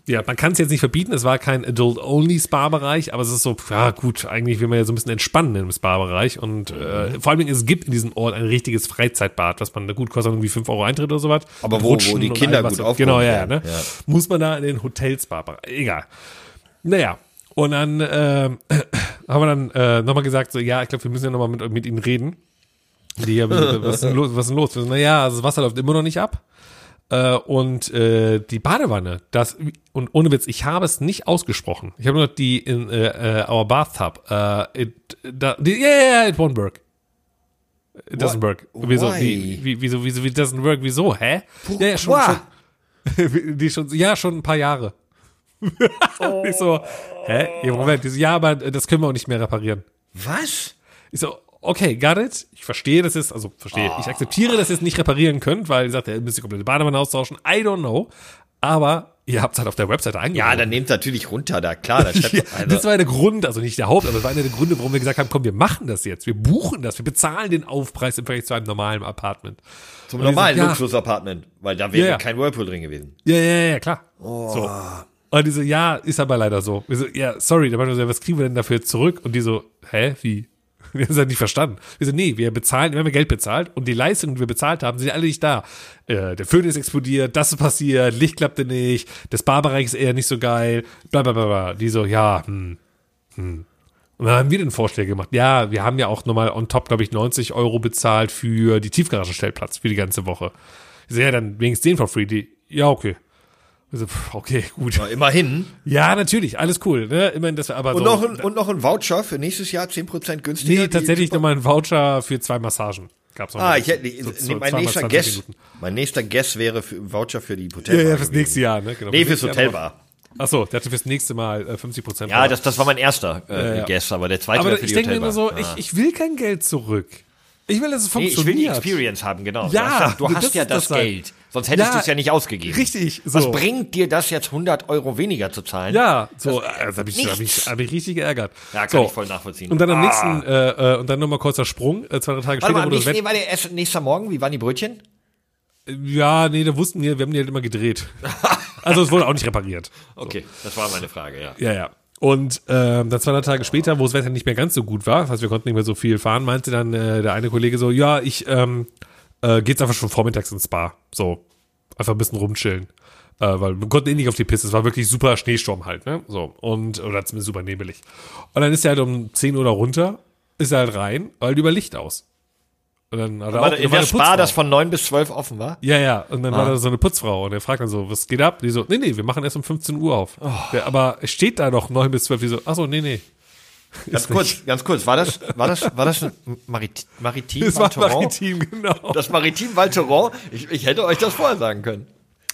Ja, man kann es jetzt nicht verbieten, es war kein Adult-Only-Spa-Bereich, aber es ist so, ja gut, eigentlich will man ja so ein bisschen entspannen im Spa-Bereich und äh, vor allem es gibt in diesem Ort ein richtiges Freizeitbad, was man da gut kostet, irgendwie 5 Euro Eintritt oder sowas. Aber wo- wo Rutschen die Kinder gut aufgehoben Genau, ja, ne? ja. Muss man da in den Hotelspa-Bereich, egal. Naja, und dann äh, haben wir dann äh, nochmal gesagt, so, ja, ich glaube, wir müssen ja nochmal mit, mit ihnen reden. Die, ja, was, ist denn los, was ist denn los? Naja, also das Wasser läuft immer noch nicht ab. Äh, und äh, die Badewanne, das und ohne Witz, ich habe es nicht ausgesprochen. Ich habe nur die in äh, uh, our bathtub. Uh, it, da, die, yeah, yeah, it won't work. It doesn't What? work. Wieso? Why? Wie, wie, wieso? Wieso? Wie doesn't work? Wieso? Hä? Ja, ja, schon, schon, die schon, ja, schon ein paar Jahre. ich so, hä? Ja, Moment. Die so, ja, aber das können wir auch nicht mehr reparieren. Was? Ich so, okay, got it. Ich verstehe, dass es, also verstehe, ich akzeptiere, dass ihr es nicht reparieren könnt, weil ihr sagt, ihr müsst die komplette Badewanne austauschen. I don't know. Aber ihr habt es halt auf der Webseite angegeben. Ja, dann nehmt natürlich runter, da klar. Da Ja, also, das war der Grund, also nicht der Haupt, aber das war einer der Gründe, warum wir gesagt haben, komm, wir machen das jetzt. Wir buchen das, wir bezahlen den Aufpreis im Vergleich zu einem normalen Apartment. zum normalen. Luxus-Apartment, weil da wäre Ja, ja. kein Whirlpool drin gewesen. Ja, ja, ja, klar. So. Und die so, ja, ist aber leider so. Wir so, ja, sorry, da war so, was kriegen wir denn dafür zurück? Und die so, hä, wie? Wir haben es halt nicht verstanden. Wir so, nee, wir bezahlen, wir haben ja Geld bezahlt und die Leistungen, die wir bezahlt haben, sind alle nicht da. Äh, der Föhn ist explodiert, das ist passiert, Licht klappte nicht, das Barbereich ist eher nicht so geil, bla bla bla bla. Die so, ja, hm, hm. Und dann haben wir den Vorschlag gemacht. Ja, wir haben ja auch nochmal on top, glaube ich, 90 Euro bezahlt für die Tiefgaragenstellplatz für die ganze Woche. Ich so, ja, dann wenigstens den for free. Die, ja, okay. Ich so, pff, okay, gut. Ja, immerhin. Ja, natürlich, alles cool. Ne? Immerhin, wir aber Und, so. noch ein, und noch ein Voucher für nächstes Jahr 10% günstiger. nee, tatsächlich nochmal ein Voucher für zwei Massagen. Gab's noch Ah, ich hätte, So- nee, mein nächster 20 Guess, Minuten. mein nächster Guess wäre für ein Voucher für die Ja, Hotel. ja, fürs nächste Jahr, ne? Genau, Nee, fürs Hotelbar. noch- Ach so, der hatte fürs nächste Mal äh, 50 Prozent. Ja, das, das war mein erster äh, Ja, ja. Guess, aber der zweite aber wäre für ich die denke mir immer so, Ah. ich, ich will kein Geld zurück. Ich will, dass es Nee, ich will funktioniert. die Experience haben, genau. Ja, du hast, du das hast ja ist das, das. Geld. Sonst hättest Ja, du es ja nicht ausgegeben. richtig, Was so. bringt dir das jetzt 100 Euro weniger zu zahlen? Ja, so, das habe ich, hab ich, hab ich richtig geärgert. Ja, kann so. ich voll nachvollziehen. Und dann am Ah. nächsten, äh, äh, und dann nochmal kurzer Sprung, äh, zwei, drei Tage Warte später mal, am das nächsten, nee, war der erst nächster Morgen? Wie waren die Brötchen? Ja, nee, da wussten wir, wir haben die halt immer gedreht. Also es wurde auch nicht repariert. Okay, das war meine Frage, ja. Ja, ja. Und ähm, dann zwei drei Tage später, wo das Wetter nicht mehr ganz so gut war, das wir konnten nicht mehr so viel fahren, meinte dann äh, der eine Kollege so, ja, ich ähm, äh, geht's einfach schon vormittags ins Spa. So, einfach ein bisschen rumchillen. Äh, weil wir konnten eh nicht auf die Piste, es war wirklich super Schneesturm halt, ne? So, und, oder zumindest super nebelig. Und dann ist er halt um 10 Uhr da runter, ist er halt rein, weil über Licht aus. Und dann hat er War auch, in war der eine Spa, Putzfrau. das von 9 bis 12 offen war? Ja, ja. Und dann war Ah. da so eine Putzfrau und er fragt dann so, was geht ab? Die so, nee, nee, wir machen erst um 15 Uhr auf. Oh. Der, aber steht da noch 9 bis 12. Die so, ach so, nee, nee. Ganz kurz, ganz kurz. War das, war das, war das Marit Maritim Das war maritim, genau. Das Maritim Val Thorens? Ich, ich hätte euch das vorher sagen können.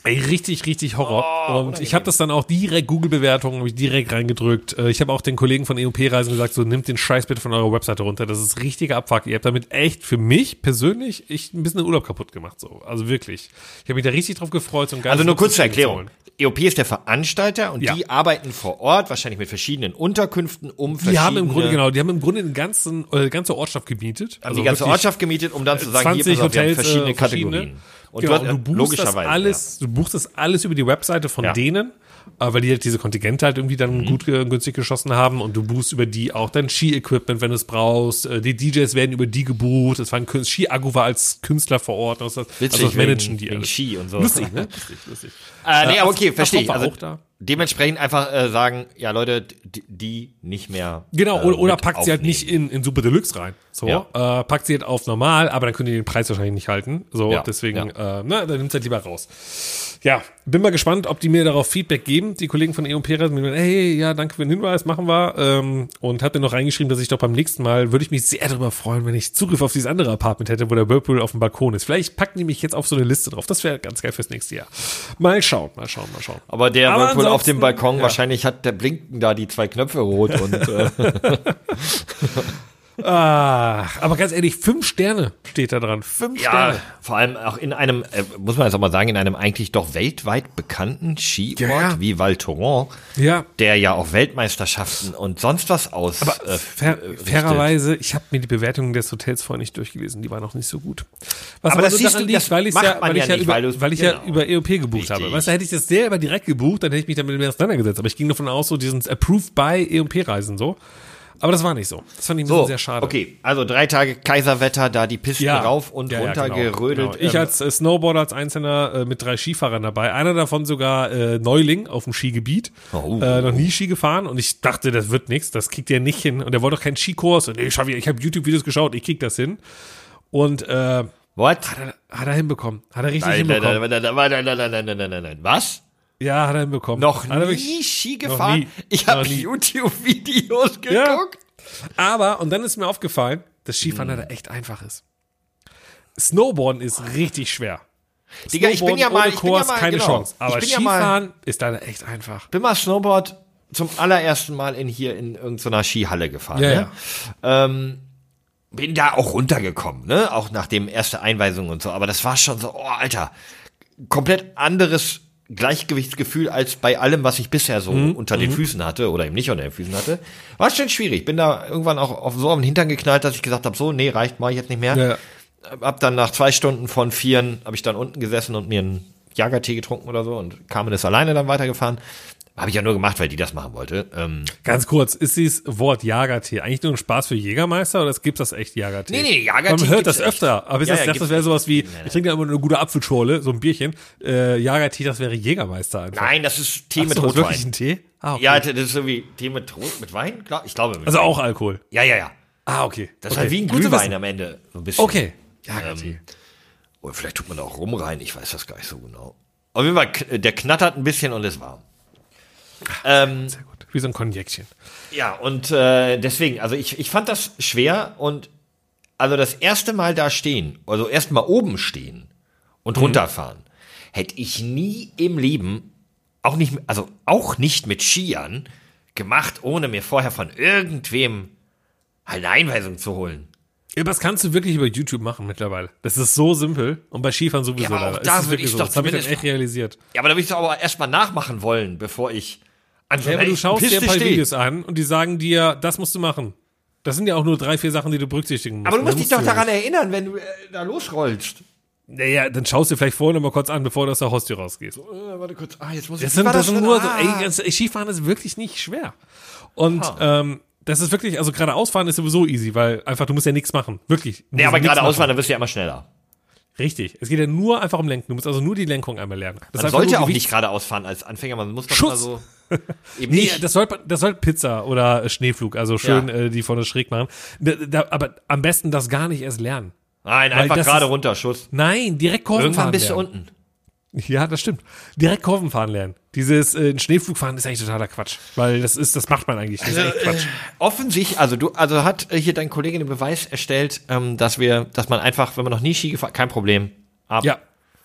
Ey, richtig, richtig Horror. Oh, und ich habe das dann auch direkt Google-Bewertungen, habe ich direkt reingedrückt. Äh, Ich habe auch den Kollegen von EOP-Reisen gesagt, so nimmt den Scheiß bitte von eurer Webseite runter. Das ist richtiger Abfuck. Ihr habt damit echt für mich persönlich echt ein bisschen den Urlaub kaputt gemacht. So. Also wirklich. Ich habe mich da richtig drauf gefreut. Ein Also nur kurz zur Erklärung. EOP ist der Veranstalter und Ja. die arbeiten vor Ort, wahrscheinlich mit verschiedenen Unterkünften, um verschiedene, Die haben im Grunde, genau, die haben im Grunde den ganzen, äh, ganze Ortschaft gemietet. haben die ganze Ortschaft gemietet, um dann zu sagen, 20 hier, pass auf, Hotels, verschiedene äh, Kategorien. Und genau, du, hast- du buchst das alles, du buchst das alles über die Webseite von Ja. denen, äh, weil die halt diese Kontingente halt irgendwie dann gut äh, günstig geschossen haben und du buchst über die auch dein Ski-Equipment, wenn du es brauchst. Äh, die DJs werden über die gebucht. Es war ein Ski-Agu war als Künstler vor Ort. Also Witzig, also das managen wegen- die wegen alles. Ski und so. Lustig, ne? Lustig, lustig. Äh, nee, aber okay, verstehe ich. Also auch da. Dementsprechend einfach äh, sagen, ja Leute, die, nicht mehr. Genau, äh, oder, packt sie halt aufnehmen. nicht in, in Super Deluxe rein. So, Ja. äh, packt sie halt auf normal, aber dann können die den Preis wahrscheinlich nicht halten. So, Ja, deswegen, äh, na, dann nimmt halt lieber raus. Ja, bin mal gespannt, ob die mir darauf Feedback geben, die Kollegen von reisen mir, hey, ja, danke für den Hinweis, machen wir. Ähm, und hat mir noch reingeschrieben, dass ich doch beim nächsten Mal, würde ich mich sehr darüber freuen, wenn ich Zugriff auf dieses andere Apartment hätte, wo der Whirlpool auf dem Balkon ist. Vielleicht packen die mich jetzt auf so eine Liste drauf. Das wäre ganz geil fürs nächste Jahr. Mal schauen, mal schauen, mal schauen. Aber der Aber Whirlpool auf dem Balkon, ja. wahrscheinlich hat der blinken da die zwei Knöpfe rot und äh, Ah, aber ganz ehrlich, fünf Sterne steht da dran. Fünf ja, Sterne. vor allem auch in einem, äh, muss man jetzt auch mal sagen, in einem eigentlich doch weltweit bekannten Skiort Ja, ja. wie Val Thorens, Ja. der ja auch Weltmeisterschaften und sonst was aus. Aber äh, fair, äh, fairerweise, ich habe mir die Bewertungen des Hotels vorher nicht durchgelesen, die waren noch nicht so gut. Was Aber das siehst du, das weil ich ja, weil ja ich ja nicht, über, weil weil ich ja genau. über EOP gebucht Richtig. habe. Weißt du, hätte ich das selber direkt gebucht, dann hätte ich mich damit mehr auseinandergesetzt. Aber ich ging davon aus, so diesen Approved by EOP-Reisen so. Aber das war nicht so. Das fand ich ein bisschen So, sehr schade. okay, also drei Tage Kaiserwetter, da die Pisten rauf und Ja, ja, runter genau, gerödelt. Genau. Ich ähm, als äh, Snowboarder, als Einzelner äh, mit drei Skifahrern dabei. Einer davon sogar äh, Neuling auf dem Skigebiet. Oh. Äh, noch nie Ski gefahren und ich dachte, das wird nichts, das kriegt er nicht hin. Und er wollte doch keinen Skikurs. Und nee, ich, ich habe YouTube-Videos geschaut, ich krieg das hin. Und äh, What? Hat er, hat er hinbekommen. Hat er richtig Nein, hinbekommen. nein, nein, nein, nein, nein, nein, nein, nein, nein, nein. Was? Ja, hat er hinbekommen. Noch Hat nie Ski gefahren? nie. Ich habe. YouTube-Videos Ja. geguckt. Aber, und dann ist mir aufgefallen, dass Skifahren Hm. leider echt einfach ist. Snowboarden ist richtig schwer. Digga, ich bin ja mal, ich bin ja Kurs mal, keine genau. Chance. Aber bin ja mal, Skifahren ist leider echt einfach. bin mal Snowboard zum allerersten Mal in hier in irgendeiner Skihalle gefahren. Ja, ne? Ähm, bin da auch runtergekommen, ne? Auch nach dem erste Einweisung und so. Aber das war schon so, oh, Alter, komplett anderes Gleichgewichtsgefühl als bei allem, was ich bisher so Mhm, unter den Füßen hatte oder eben nicht unter den Füßen hatte. War schon schwierig. Bin da irgendwann auch auf so auf den Hintern geknallt, dass ich gesagt habe, so, nee, reicht mal jetzt nicht mehr. Ja. Hab dann nach zwei Stunden von vieren, habe ich dann unten gesessen und mir einen Jagertee getrunken oder so und kam das alleine dann weitergefahren. Habe ich ja nur gemacht, weil die das machen wollte. Ähm, Ganz kurz, ist dieses Wort Jagertee eigentlich nur ein Spaß für Jägermeister oder gibt das echt Jagertee? Nee, nee, Jagertee Man hört das öfter, aber ist Ja, das, ja, das, wäre sowas wie, nee. ich trinke ja immer eine gute Apfelschorle, so ein Bierchen. Äh, Jagertee, das wäre Jägermeister einfach. nein, das ist Tee Ach mit so, Rotwein. wirklich ein Tee? Ah, okay. Ja, das ist irgendwie Tee mit Rot, mit Wein? Klar, Ich glaube mit also Wein. auch Alkohol. Ja, ja, ja. Ah, okay. Das okay. ist halt wie ein Gut zu Glühwein wissen. am Ende. So ein bisschen. Okay. Jagertee. Oder vielleicht tut man da auch rum rein. Ich weiß das gar nicht so genau. Auf jeden Fall, der knattert ein bisschen und ist warm. Ähm, Sehr gut. Wie so ein Cognacchen. Ja, und äh, deswegen, also ich, ich fand das schwer und also das erste Mal da stehen, also erst mal oben stehen und runterfahren, hätte ich nie im Leben, auch nicht, also auch nicht mit Skiern, gemacht, ohne mir vorher von irgendwem eine Einweisung zu holen. Das kannst du wirklich über YouTube machen mittlerweile. Das ist so simpel und bei Skifahren sowieso. Ja, aber auch da würde ich's doch Das habe ich dann echt realisiert. Ja, aber da will ich es aber erst mal nachmachen wollen, bevor ich an so Ja, du schaust dir ein paar. Videos an und die sagen dir, das musst du machen. Das sind ja auch nur drei, vier Sachen, die du berücksichtigen musst. Aber du musst dich doch du daran erinnern, wenn du äh, da losrollst. Naja, dann schaust du vielleicht vorher noch mal kurz an, bevor du aus der Haustür rausgehst. Äh, warte kurz. Ah, jetzt muss Das wie sind, das sind nur so, Ah. ey, ganz, Skifahren ist wirklich nicht schwer. Und ähm, das ist wirklich, also geradeausfahren ist sowieso easy, weil einfach, du musst ja nichts machen. Wirklich. Nee, aber geradeaus fahren, dann wirst du ja immer schneller. Richtig. Es geht ja nur einfach um Lenken. Du musst also nur die Lenkung einmal lernen. Das Man sollte auch nicht geradeaus fahren als Anfänger, man muss doch immer so. Eben Nee, nicht. das soll, das soll Pizza oder Schneeflug, also schön Ja. äh, die vorne schräg machen. Da, da, aber am besten das gar nicht erst lernen. Nein, weil einfach gerade ist- runter, Schuss. Nein, direkt Kurven Irgendwann fahren bist du lernen. unten. Ja, das stimmt. Direkt Kurven fahren lernen. Dieses äh, Schneeflug fahren ist eigentlich totaler Quatsch, weil das ist, das macht man eigentlich. Das ist echt Quatsch. Offensichtlich, also du, also hat äh, hier dein Kollege den Beweis erstellt, ähm, dass wir, dass man einfach, wenn man noch nie Ski gefahren, kein Problem. Ab. Ja,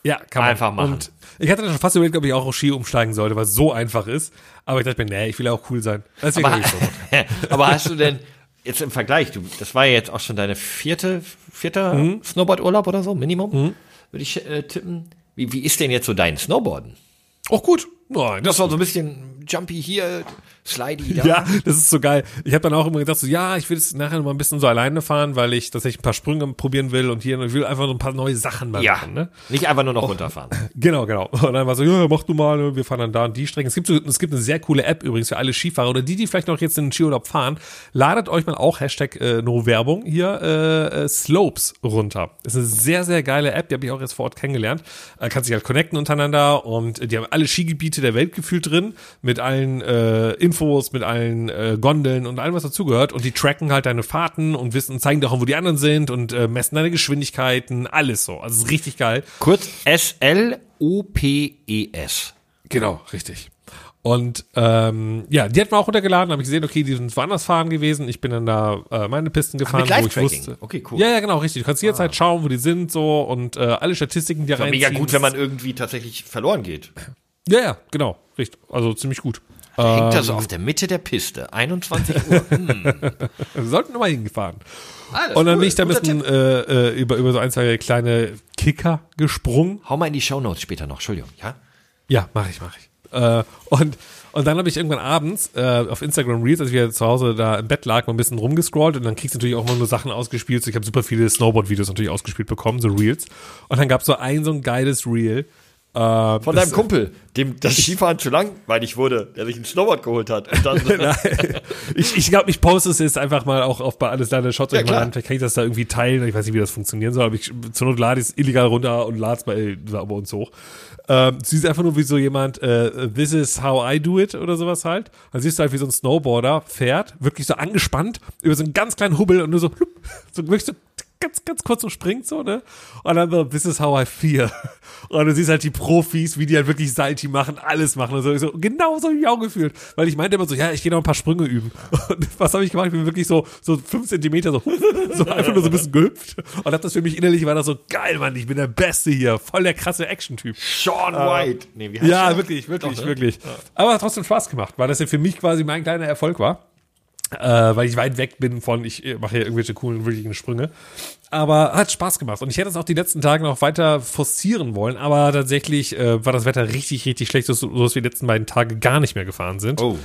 ja, kann man Einfach machen. Und ich hatte dann schon fast überlegt, ob ich auch auf Ski umsteigen sollte, weil es so einfach ist. Aber ich dachte mir, nee, ich will ja auch cool sein. Deswegen Aber, ich so. aber hast du denn jetzt im Vergleich, du, das war ja jetzt auch schon deine vierte, vierter Mhm. Snowboard-Urlaub oder so, Minimum, würde ich äh, tippen. Wie, wie ist denn jetzt so dein Snowboarden? Auch gut. Nein, Das war so ein bisschen Jumpy hier, Slidey da. Ja, das ist so geil. Ich habe dann auch immer gedacht, so, ja, ich will jetzt nachher noch mal ein bisschen so alleine fahren, weil ich tatsächlich ein paar Sprünge probieren will und hier und ich will einfach so ein paar neue Sachen mal Ja, machen. Ne? nicht einfach nur noch runterfahren. Genau, genau. Und dann war so, ja, mach du mal, wir fahren dann da und die Strecken. Es gibt, so, es gibt eine sehr coole App übrigens für alle Skifahrer oder die, die vielleicht noch jetzt in den Skiurlaub fahren. Ladet euch mal auch Hashtag äh, No Werbung hier äh, äh, Slopes runter. Das ist eine sehr, sehr geile App, die habe ich auch jetzt vor Ort kennengelernt. Äh, kannst dich halt connecten untereinander und äh, die haben alle Skigebiete der Welt gefühlt drin mit allen äh, Infos, mit allen äh, Gondeln und allem, was dazugehört. Und die tracken halt deine Fahrten und wissen, zeigen dir auch, wo die anderen sind und äh, messen deine Geschwindigkeiten, alles so. Also es ist richtig geil. Kurz S-L-O-P-E-S. Genau, richtig. Und ähm, ja, die hat man auch runtergeladen, habe ich gesehen, okay, die sind woanders fahren gewesen. Ich bin dann da äh, meine Pisten gefahren, mit wo ich wusste. Okay, cool. Ja, ja, genau, richtig. Du kannst jederzeit schauen, wo die sind, so und äh, alle Statistiken, die reinziehen. mega gut, wenn man irgendwie tatsächlich verloren geht. Ja, ja, genau, richtig. Also ziemlich gut. Hängt da so auf der Mitte der Piste, 21 Uhr. Hm. Wir sollten nochmal hingefahren. Ah, Und dann cool. bin ich da ein bisschen äh, äh, über, über so ein, zwei kleine Kicker gesprungen. Hau mal in die Shownotes später noch, Entschuldigung, ja? Ja, mache ich, mache ich. Äh, und, und dann habe ich irgendwann abends äh, auf Instagram Reels, als ich wieder zu Hause da im Bett lag, mal ein bisschen rumgescrollt und dann kriegst du natürlich auch immer nur Sachen ausgespielt. So, ich habe super viele Snowboard-Videos natürlich ausgespielt bekommen, so Reels. Und dann gab es so ein so ein geiles Reel. Äh, Von deinem Kumpel, dem das Skifahren zu langweilig wurde, der sich ein Snowboard geholt hat. Ich ich glaube, ich poste es jetzt einfach mal auch auf bei alles deine Shots Ja, euch mal an. Vielleicht kann ich das da irgendwie teilen. Ich weiß nicht, wie das funktionieren soll, aber ich zur Not lade ich es illegal runter und lade es bei, bei uns hoch. Ähm, sie ist einfach nur wie so jemand, äh, this is how I do it oder sowas halt. Dann siehst du halt, wie so ein Snowboarder fährt, wirklich so angespannt, über so einen ganz kleinen Hubbel und nur so, so wirklich so ganz, ganz kurz so springt, so, ne? Und dann so, this is how I feel. Und du siehst halt die Profis, wie die halt wirklich Salti machen, alles machen und so. Ich so genau so wie ich auch gefühlt. Weil ich meinte immer so, ja, ich gehe noch ein paar Sprünge üben. Und was habe ich gemacht? Ich bin wirklich so, so fünf Zentimeter so, so einfach nur so ein bisschen gehüpft. Und hab das für mich innerlich war das so, geil, Mann, ich bin der Beste hier. Voll der krasse Action-Typ. Sean White. Nee, wie heißt ja, der? wirklich, wirklich, Doch, ne? wirklich. Ja. Aber hat trotzdem Spaß gemacht, weil das ja für mich quasi mein kleiner Erfolg war äh, weil ich weit weg bin von, ich mache hier irgendwelche coolen, wirklichen Sprünge. Aber hat Spaß gemacht. Und ich hätte es auch die letzten Tage noch weiter forcieren wollen, aber tatsächlich äh, war das Wetter richtig, richtig schlecht, so dass wir die letzten beiden Tage gar nicht mehr gefahren sind. Oh.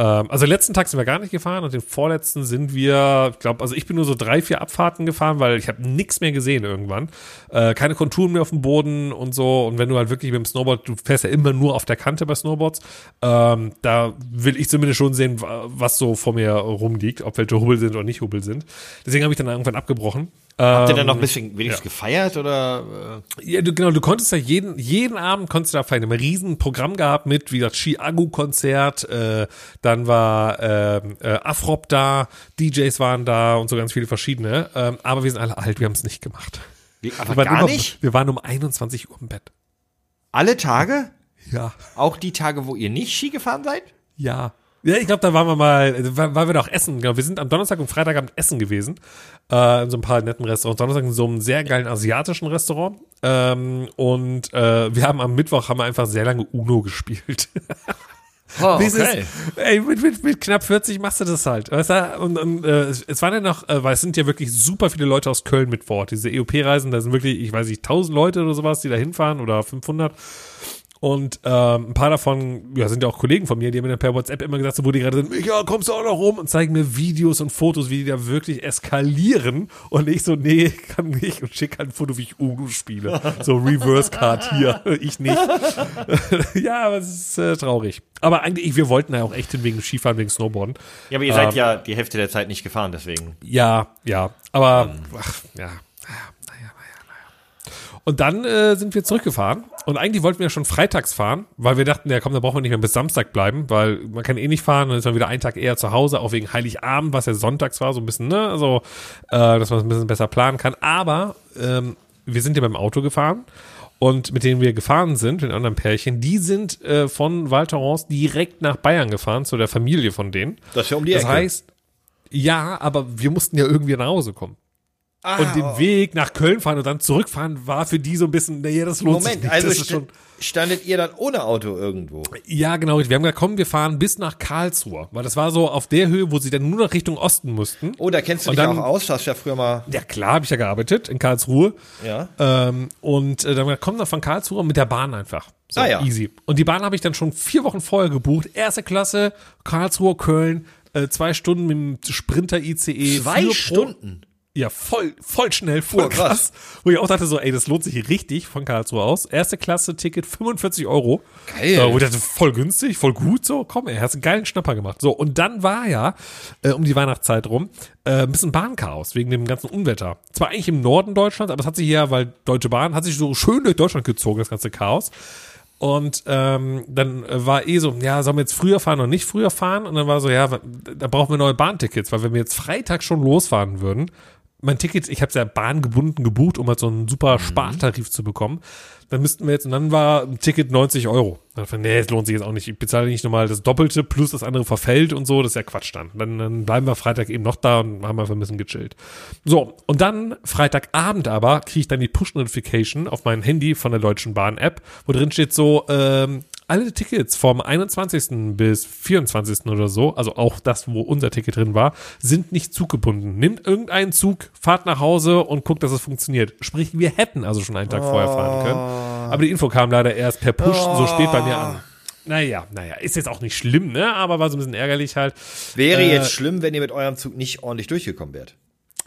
Ähm, also letzten Tag sind wir gar nicht gefahren und den vorletzten sind wir, ich glaube, also ich bin nur so drei, vier Abfahrten gefahren, weil ich habe nichts mehr gesehen irgendwann. Äh, keine Konturen mehr auf dem Boden und so. Und wenn du halt wirklich mit dem Snowboard, du fährst ja immer nur auf der Kante bei Snowboards, ähm, da will ich zumindest schon sehen, was so vor mir rumliegt, ob welche Hubbel sind oder nicht Hubbel sind. Deswegen habe ich dann irgendwann abgebrochen. Habt ihr dann noch ein bisschen wenigstens ja. gefeiert oder? Äh? Ja, du, genau, du konntest ja jeden, jeden Abend konntest du da feiern. Ein riesen Programm gehabt mit, wie gesagt, Chiago-Konzert, äh, dann war äh, äh, Afrop da, DJs waren da und so ganz viele verschiedene. Ähm, aber wir sind alle alt, wir haben es nicht gemacht. Wie, aber wir gar immer, nicht? Wir waren um 21 Uhr im Bett. Alle Tage? Ja. Auch die Tage, wo ihr nicht Ski gefahren seid? Ja. Ja, ich glaube, da waren wir mal, weil wir doch essen. Genau, wir sind am Donnerstag und Freitagabend essen gewesen. Äh, in so ein paar netten Restaurants. Donnerstag in so einem sehr geilen asiatischen Restaurant. Ähm, und äh, wir haben am Mittwoch haben wir einfach sehr lange Uno gespielt. Oh, okay. Ist, ey, mit, mit, mit knapp 40 machst du das halt. Weißt du? Und, und äh, es waren ja noch, äh, weil es sind ja wirklich super viele Leute aus Köln mit vor Ort. Diese EOP-Reisen, da sind wirklich, ich weiß nicht, 1000 Leute oder sowas, die da hinfahren oder 500. Und ähm, ein paar davon ja, sind ja auch Kollegen von mir, die haben mir dann per WhatsApp immer gesagt, so, wo die gerade sind, ja, kommst du auch noch rum und zeigen mir Videos und Fotos, wie die da wirklich eskalieren. Und ich so, nee, kann nicht. Und schick halt ein Foto, wie ich Uno spiele. So Reverse Card hier, ich nicht. ja, aber es ist äh, traurig. Aber eigentlich, wir wollten ja auch echt hin wegen Skifahren, wegen Snowboarden. Ja, aber ihr seid ähm, ja die Hälfte der Zeit nicht gefahren, deswegen. Ja, ja. Aber, ähm. ach, ja. Und dann äh, sind wir zurückgefahren. Und eigentlich wollten wir schon freitags fahren, weil wir dachten, ja komm, da brauchen wir nicht mehr bis Samstag bleiben, weil man kann eh nicht fahren, dann ist man wieder einen Tag eher zu Hause, auch wegen Heiligabend, was ja sonntags war, so ein bisschen, ne, also, äh, dass man es ein bisschen besser planen kann. Aber ähm, wir sind ja beim Auto gefahren und mit denen wir gefahren sind, mit anderen Pärchen, die sind äh, von Val Thorens direkt nach Bayern gefahren, zu der Familie von denen. Das ist ja um die das Ecke. Das heißt, ja, aber wir mussten ja irgendwie nach Hause kommen. Ah, und den oh. Weg nach Köln fahren und dann zurückfahren war für die so ein bisschen, naja, das lohnt Moment, sich nicht. Also das schon standet ihr dann ohne Auto irgendwo? Ja, genau. Wir haben gesagt, komm, wir fahren bis nach Karlsruhe. Weil das war so auf der Höhe, wo sie dann nur noch Richtung Osten mussten. Oh, da kennst du und dich dann, auch aus. Hast ja früher mal. Ja, klar, habe ich ja gearbeitet in Karlsruhe. Ja. Ähm, und äh, dann haben wir gesagt, komm, dann von Karlsruhe mit der Bahn einfach. So, ah, ja. easy. Und die Bahn habe ich dann schon vier Wochen vorher gebucht. Erste Klasse, Karlsruhe, Köln, äh, zwei Stunden mit dem Sprinter ICE. Zwei Stunden? Ja voll, voll schnell fuhr. Oh, krass. krass. Wo ich auch dachte so, ey, das lohnt sich richtig von Karlsruhe aus. Erste Klasse Ticket 45 Euro. Geil. Äh, wo ich dachte, voll günstig, voll gut so. Komm, ey, hast einen geilen Schnapper gemacht. So, und dann war ja äh, um die Weihnachtszeit rum äh, ein bisschen Bahnchaos wegen dem ganzen Unwetter. Zwar eigentlich im Norden Deutschlands, aber es hat sich hier, weil Deutsche Bahn hat sich so schön durch Deutschland gezogen, das ganze Chaos. Und ähm, dann war eh so, ja, sollen wir jetzt früher fahren oder nicht früher fahren? Und dann war so, ja, da brauchen wir neue Bahntickets, weil wenn wir jetzt Freitag schon losfahren würden, mein Ticket, ich habe es ja bahngebunden gebucht, um halt so einen super mhm. Spartarif zu bekommen. Dann müssten wir jetzt, und dann war ein Ticket 90 Euro. Dann dachte ich, nee, es lohnt sich jetzt auch nicht. Ich bezahle nicht nochmal das Doppelte plus das andere verfällt und so. Das ist ja Quatsch dann. dann. Dann bleiben wir Freitag eben noch da und haben einfach ein bisschen gechillt. So, und dann Freitagabend aber kriege ich dann die Push-Notification auf mein Handy von der Deutschen Bahn-App, wo drin steht so, ähm, alle Tickets vom 21. bis 24. oder so, also auch das, wo unser Ticket drin war, sind nicht zuggebunden. Nimmt irgendeinen Zug, fahrt nach Hause und guckt, dass es funktioniert. Sprich, wir hätten also schon einen Tag oh. vorher fahren können. Aber die Info kam leider erst per Push oh. so spät bei mir an. Naja, naja, ist jetzt auch nicht schlimm, ne? Aber war so ein bisschen ärgerlich halt. Wäre äh, jetzt schlimm, wenn ihr mit eurem Zug nicht ordentlich durchgekommen wärt.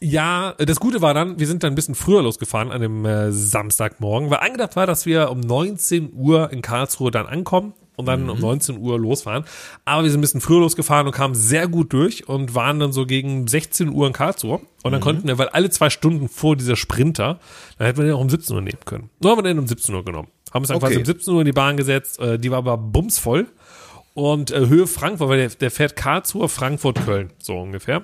Ja, das Gute war dann, wir sind dann ein bisschen früher losgefahren an dem äh, Samstagmorgen, weil angedacht war, dass wir um 19 Uhr in Karlsruhe dann ankommen und dann mhm. um 19 Uhr losfahren. Aber wir sind ein bisschen früher losgefahren und kamen sehr gut durch und waren dann so gegen 16 Uhr in Karlsruhe. Und dann mhm. konnten wir, weil alle zwei Stunden vor dieser Sprinter, dann hätten wir den auch um 17 Uhr nehmen können. So haben wir den um 17 Uhr genommen. Haben uns dann okay. quasi um 17 Uhr in die Bahn gesetzt. Äh, die war aber bumsvoll. Und äh, Höhe Frankfurt, weil der, der fährt Karlsruhe, Frankfurt, Köln, so ungefähr.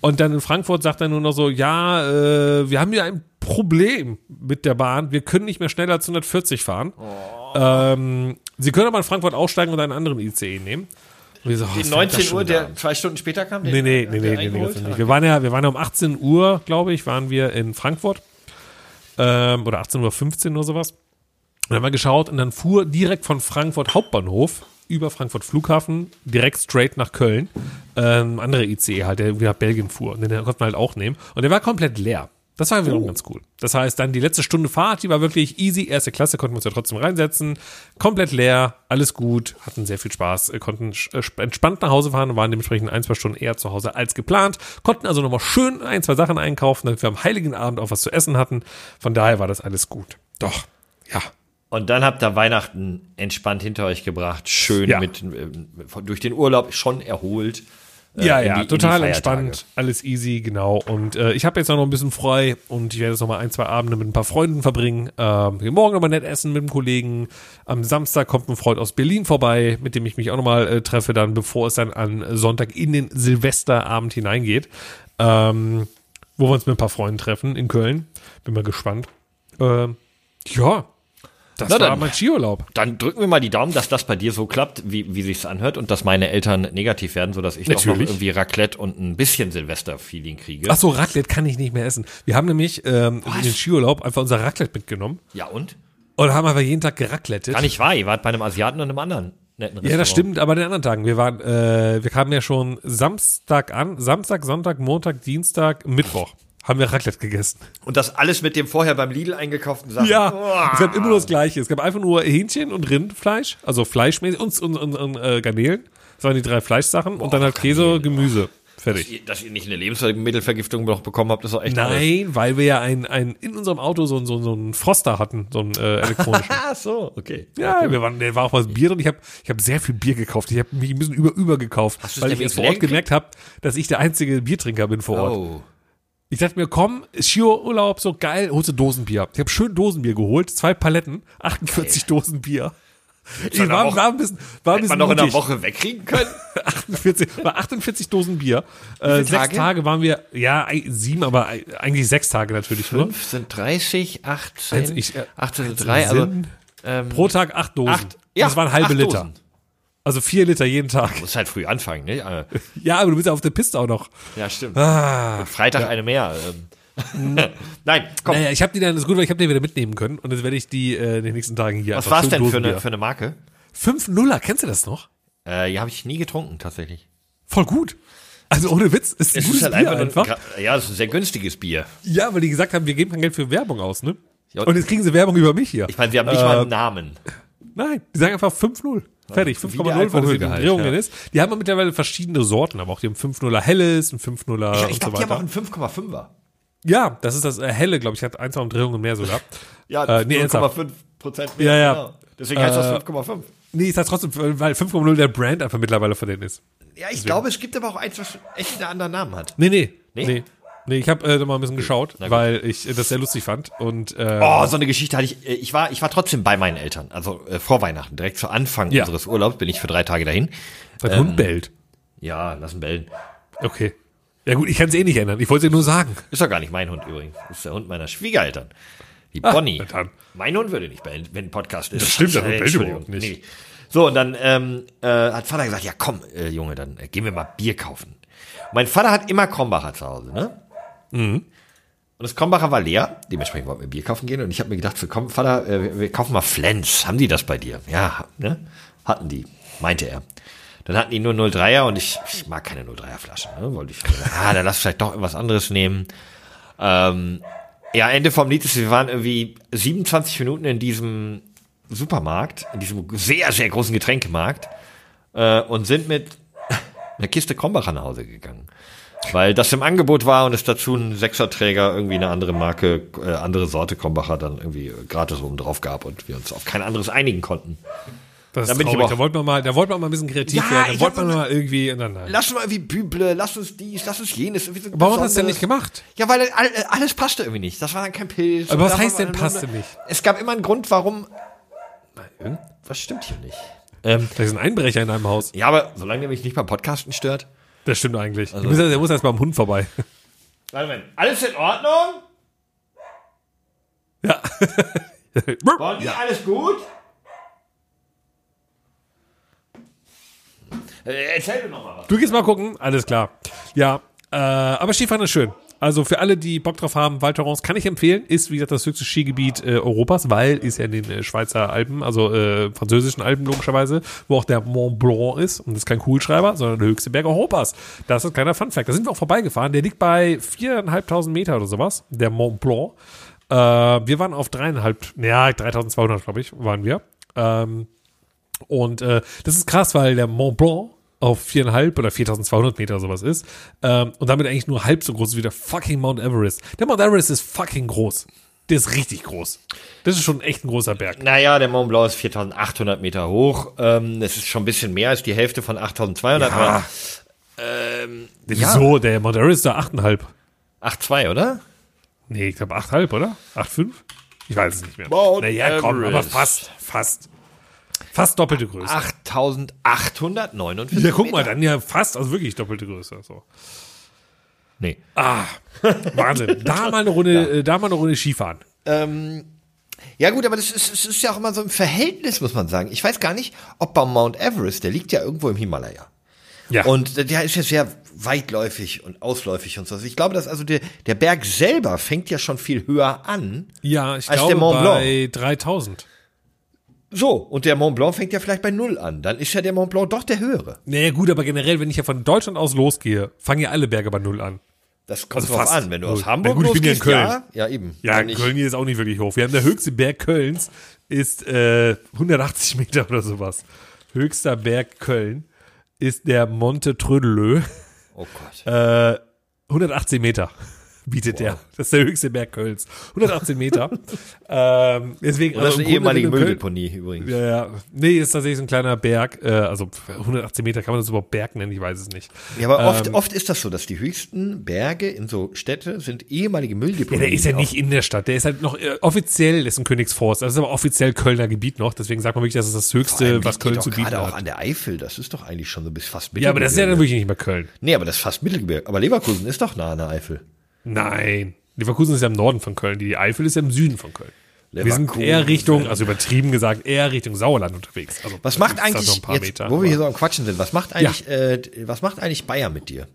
Und dann in Frankfurt sagt er nur noch so, ja, äh, wir haben hier ein Problem mit der Bahn, wir können nicht mehr schneller als 140 fahren. Oh. Ähm, Sie können aber in Frankfurt aussteigen und einen anderen ICE nehmen. So, die 19 Uhr, der zwei Stunden später kam? Nee, nee, nee, nee, nee, nee nicht. Wir waren ja, wir waren ja um 18 Uhr, glaube ich, waren wir in Frankfurt. Ähm, oder 18.15 Uhr oder sowas. Und dann haben wir geschaut und dann fuhr direkt von Frankfurt Hauptbahnhof über Frankfurt Flughafen direkt straight nach Köln. Ähm, andere ICE halt, der nach Belgien fuhr. Und den konnten wir halt auch nehmen. Und der war komplett leer. Das war wiederum oh. ganz cool. Das heißt, dann die letzte Stunde Fahrt, die war wirklich easy. Erste Klasse konnten wir uns ja trotzdem reinsetzen. Komplett leer, alles gut, hatten sehr viel Spaß, äh, konnten äh, entspannt nach Hause fahren und waren dementsprechend ein, zwei Stunden eher zu Hause als geplant. Konnten also nochmal schön ein, zwei Sachen einkaufen, damit wir am Heiligen Abend auch was zu essen hatten. Von daher war das alles gut. Doch, ja. Und dann habt ihr Weihnachten entspannt hinter euch gebracht, schön ja. mit äh, durch den Urlaub schon erholt. Äh, ja, ja, die, total entspannt, alles easy, genau. Und äh, ich habe jetzt auch noch ein bisschen frei und ich werde jetzt noch mal ein, zwei Abende mit ein paar Freunden verbringen. Ähm, morgen noch mal nett essen mit einem Kollegen. Am Samstag kommt ein Freund aus Berlin vorbei, mit dem ich mich auch noch mal äh, treffe, dann bevor es dann an Sonntag in den Silvesterabend hineingeht. Ähm, wo wir uns mit ein paar Freunden treffen in Köln. Bin mal gespannt. Ähm, ja, das Na, war dann, mein Skiurlaub. Dann drücken wir mal die Daumen, dass das bei dir so klappt, wie, wie sich's anhört und dass meine Eltern negativ werden, sodass ich Natürlich. doch noch irgendwie Raclette und ein bisschen Silvester-Feeling kriege. Ach so, Raclette kann ich nicht mehr essen. Wir haben nämlich ähm, in den Skiurlaub einfach unser Raclette mitgenommen. Ja und? Und haben einfach jeden Tag geraclettet. Gar nicht wahr, ihr wart bei einem Asiaten und einem anderen. Netten ja, das stimmt, aber den anderen Tagen. Wir waren, äh, wir kamen ja schon Samstag an, Samstag, Sonntag, Montag, Dienstag, Mittwoch haben wir Raclette gegessen. Und das alles mit dem vorher beim Lidl eingekauften Sachen. Ja, oh. es gab immer nur das Gleiche. Es gab einfach nur Hähnchen und Rindfleisch, also Fleischmäßig und, und, und, und äh, Garnelen. Das waren die drei Fleischsachen Boah, und dann halt Käse, Gemüse. Fertig. Dass ihr, dass ihr nicht eine Lebensmittelvergiftung noch bekommen habt, ist auch echt Nein, alles. weil wir ja ein, ein, in unserem Auto so, so, so einen Froster hatten, so einen äh, elektronischen. Ach so, okay. Ja, okay. wir waren, der war auch was Bier drin. Ich habe ich hab sehr viel Bier gekauft. Ich habe mich ein bisschen über, über gekauft, weil ich erst vor Ort gemerkt habe, dass ich der einzige Biertrinker bin vor Ort. Oh. Ich dachte mir, komm, Skiurlaub, so geil, holst du Dosenbier. Ich habe schön Dosenbier geholt, zwei Paletten, 48 geil. Dosen Bier. Ich war, war ein bisschen, war ein bisschen man noch in einer Woche wegkriegen können. 48, war 48 Dosen Bier. Äh, sechs Tage waren wir, ja, sieben, aber eigentlich sechs Tage natürlich Fünf nur. Fünf sind 30, 18, also ich, äh, 18 sind drei, also, ähm, pro Tag acht Dosen. Acht, ja, das waren halbe Liter. Dosen. Also vier Liter jeden Tag. Du musst halt früh anfangen, ne? Äh. ja, aber du bist ja auf der Piste auch noch. Ja, stimmt. Ah, Und Freitag ja. eine mehr. Ähm. Nein, komm. Naja, ich habe die dann, das ist gut, weil ich habe die wieder mitnehmen können und jetzt werde ich die äh, in den nächsten Tagen hier Was war es denn für eine, für eine Marke? 5 Nuller, kennst du das noch? Äh, ja, habe ich nie getrunken, tatsächlich. Voll gut. Also ohne Witz, ist ein es ist halt Bier einfach. einfach. Ja, es ist ein sehr günstiges Bier. Ja, weil die gesagt haben, wir geben kein Geld für Werbung aus, ne? Und jetzt kriegen sie Werbung über mich hier. Ich meine, sie haben nicht äh, mal einen Namen. Nein, die sagen einfach 5-0. Fertig, 5,0 weil es Drehungen ja. ist. Die haben mittlerweile verschiedene Sorten, aber auch die haben 5,0er helles, ein 5,0er Ich, ich glaube, so die haben auch einen 5,5er. Ja, das ist das äh, helle, glaube ich, hat ein, zwei Umdrehungen mehr sogar. ja, äh, nee, 0,5 Prozent mehr. Ja, ja. Genau. Deswegen heißt äh, das 5,5. Nee, ich sag trotzdem, weil 5,0 der Brand einfach mittlerweile von denen ist. Ja, ich Deswegen. glaube, es gibt aber auch eins, was echt einen anderen Namen hat. Nee, nee. Nee? nee. Nee, ich habe äh, mal ein bisschen geschaut, weil ich äh, das sehr lustig fand. Und, äh, oh, so eine Geschichte hatte ich. Äh, ich war, ich war trotzdem bei meinen Eltern, also äh, vor Weihnachten, direkt zu Anfang ja. unseres Urlaubs bin ich für drei Tage dahin. Dein ähm, Hund bellt. Ja, lass ihn bellen. Okay. Ja gut, ich kann es eh nicht ändern. Ich wollte es nur sagen. Ist doch gar nicht mein Hund übrigens. Ist der Hund meiner Schwiegereltern. Die ah, Bonnie. Mein Hund würde nicht bellen, wenn ein Podcast ist. Das stimmt, der Hund bellt überhaupt nicht. Nee. So, und dann ähm, äh, hat Vater gesagt, ja komm, äh, Junge, dann äh, gehen wir mal Bier kaufen. Mein Vater hat immer Krombacher zu Hause, ne? Mhm. Und das Krombacher war leer, dementsprechend wollten wir Bier kaufen gehen und ich habe mir gedacht, so, komm, Vater, äh, wir kaufen mal Flens. Haben die das bei dir? Ja, ne? Hatten die, meinte er. Dann hatten die nur 03er und ich, ich mag keine 03er Flaschen. Ne? Wollte ich, ah, dann lass vielleicht doch irgendwas anderes nehmen. Ähm, ja, Ende vom Lied ist, wir waren irgendwie 27 Minuten in diesem Supermarkt, in diesem sehr, sehr großen Getränkemarkt äh, und sind mit einer Kiste Krombacher nach Hause gegangen. Weil das im Angebot war und es dazu ein Sechserträger, irgendwie eine andere Marke, äh, andere Sorte Krombacher dann irgendwie gratis oben drauf gab und wir uns auf kein anderes einigen konnten. Das ist da, traurig. da wollten wir mal, da wollten wir mal ein bisschen kreativ ja, werden. Da wollten wir mal irgendwie, nein, nein. Lass uns mal irgendwie Büble, lass uns dies, lass uns jenes. So Warum hat das denn nicht gemacht? Ja, weil alles passte irgendwie nicht. Das war dann kein Pilz. Aber was heißt denn passte nicht? Es gab immer einen Grund, warum. Was stimmt hier nicht? Ähm, da ist ein Einbrecher in deinem Haus. Ja, aber solange der mich nicht beim Podcasten stört. Das stimmt eigentlich. Also, der muss erst mal am Hund vorbei. Warte mal, alles in Ordnung? Ja. Bonnie, ja. alles gut? Äh, erzähl mir noch mal was. Du gehst mal gucken, alles klar. Ja, äh, aber Skifahren ist schön. Also für alle, die Bock drauf haben, Val Thorens kann ich empfehlen. Ist, wie gesagt, das höchste Skigebiet äh, Europas, weil ist ja in den äh, Schweizer Alpen, also äh, französischen Alpen logischerweise, wo auch der Mont Blanc ist. Und das ist kein Kugelschreiber, sondern der höchste Berg Europas. Das ist ein kleiner Funfact. Da sind wir auch vorbeigefahren. Der liegt bei 4.500 Meter oder sowas, der Mont Blanc. Äh, wir waren auf dreieinhalb, ja, 3.200, glaube ich, waren wir. Ähm, und äh, das ist krass, weil der Mont Blanc auf viereinhalb oder 4200 Meter sowas ist ähm, und damit eigentlich nur halb so groß wie der fucking Mount Everest. Der Mount Everest ist fucking groß. Der ist richtig groß. Das ist schon echt ein großer Berg. Naja, der Mont Blanc ist 4800 Meter hoch. Ähm, das ist schon ein bisschen mehr als die Hälfte von 8200. Ja. Aber, ähm, Wieso? Ja. Der Mount Everest ist da 8,5. 8,2, oder? Nee, ich glaube 8,5, oder? 8,5? Ich weiß es nicht mehr. Mount naja, komm, aber fast, fast. Fast doppelte Größe. 8849. Ja, guck mal, dann ja fast, also wirklich doppelte Größe. So. Nee. Ah, Wahnsinn. Da mal eine Runde, ja. Äh, da mal eine Runde Skifahren. Ähm, ja gut, aber das ist, das ist ja auch immer so ein Verhältnis, muss man sagen. Ich weiß gar nicht, ob beim Mount Everest, der liegt ja irgendwo im Himalaya. Ja. Und der ist ja sehr weitläufig und ausläufig und so. Ich glaube, dass also der, der Berg selber fängt ja schon viel höher an. Ja, ich als glaube der Mont Blanc. bei 3000. So, und der Mont Blanc fängt ja vielleicht bei Null an. Dann ist ja der Mont Blanc doch der höhere. Naja, gut, aber generell, wenn ich ja von Deutschland aus losgehe, fangen ja alle Berge bei Null an. Das kommt also drauf an, wenn du aus Hamburg gut, losgehst, ich bin ja in Köln. Ja, ja eben. Ja, Köln hier ist auch nicht wirklich hoch. Wir haben der höchste Berg Kölns ist äh, 180 Meter oder sowas. Höchster Berg Köln ist der Monte Trödelö. Oh Gott. Äh, 118 Meter bietet wow. der. Das ist der höchste Berg Kölns. 118 Meter. ähm, deswegen, Und das also ist eine ehemalige Mülldeponie übrigens. Ja, ja. Nee, ist tatsächlich so ein kleiner Berg. Äh, also 118 Meter kann man das überhaupt Berg nennen, ich weiß es nicht. Ja, aber oft, ähm, oft ist das so, dass die höchsten Berge in so Städte sind ehemalige Mülldeponien. Ja, der ist ja nicht in der Stadt. Der ist halt noch äh, offiziell ist ein Königsforst. Das ist aber offiziell Kölner Gebiet noch. Deswegen sagt man wirklich, das ist das höchste, was Köln zu bieten hat. auch an der Eifel. Das ist doch eigentlich schon so bis fast Mittelgebirge. Ja, aber das ist ja dann wirklich nicht mehr Köln. Nee, aber das ist fast Mittelgebirge. Aber Leverkusen ist doch nah an der Eifel. Nein. Leverkusen ist ja im Norden von Köln. Die Eifel ist ja im Süden von Köln. Leverkusen. Wir sind eher Richtung, also übertrieben gesagt, eher Richtung Sauerland unterwegs. Also was macht eigentlich, jetzt, Meter, wo wir hier so am Quatschen sind, was macht eigentlich, ja. äh, was macht eigentlich Bayern mit dir?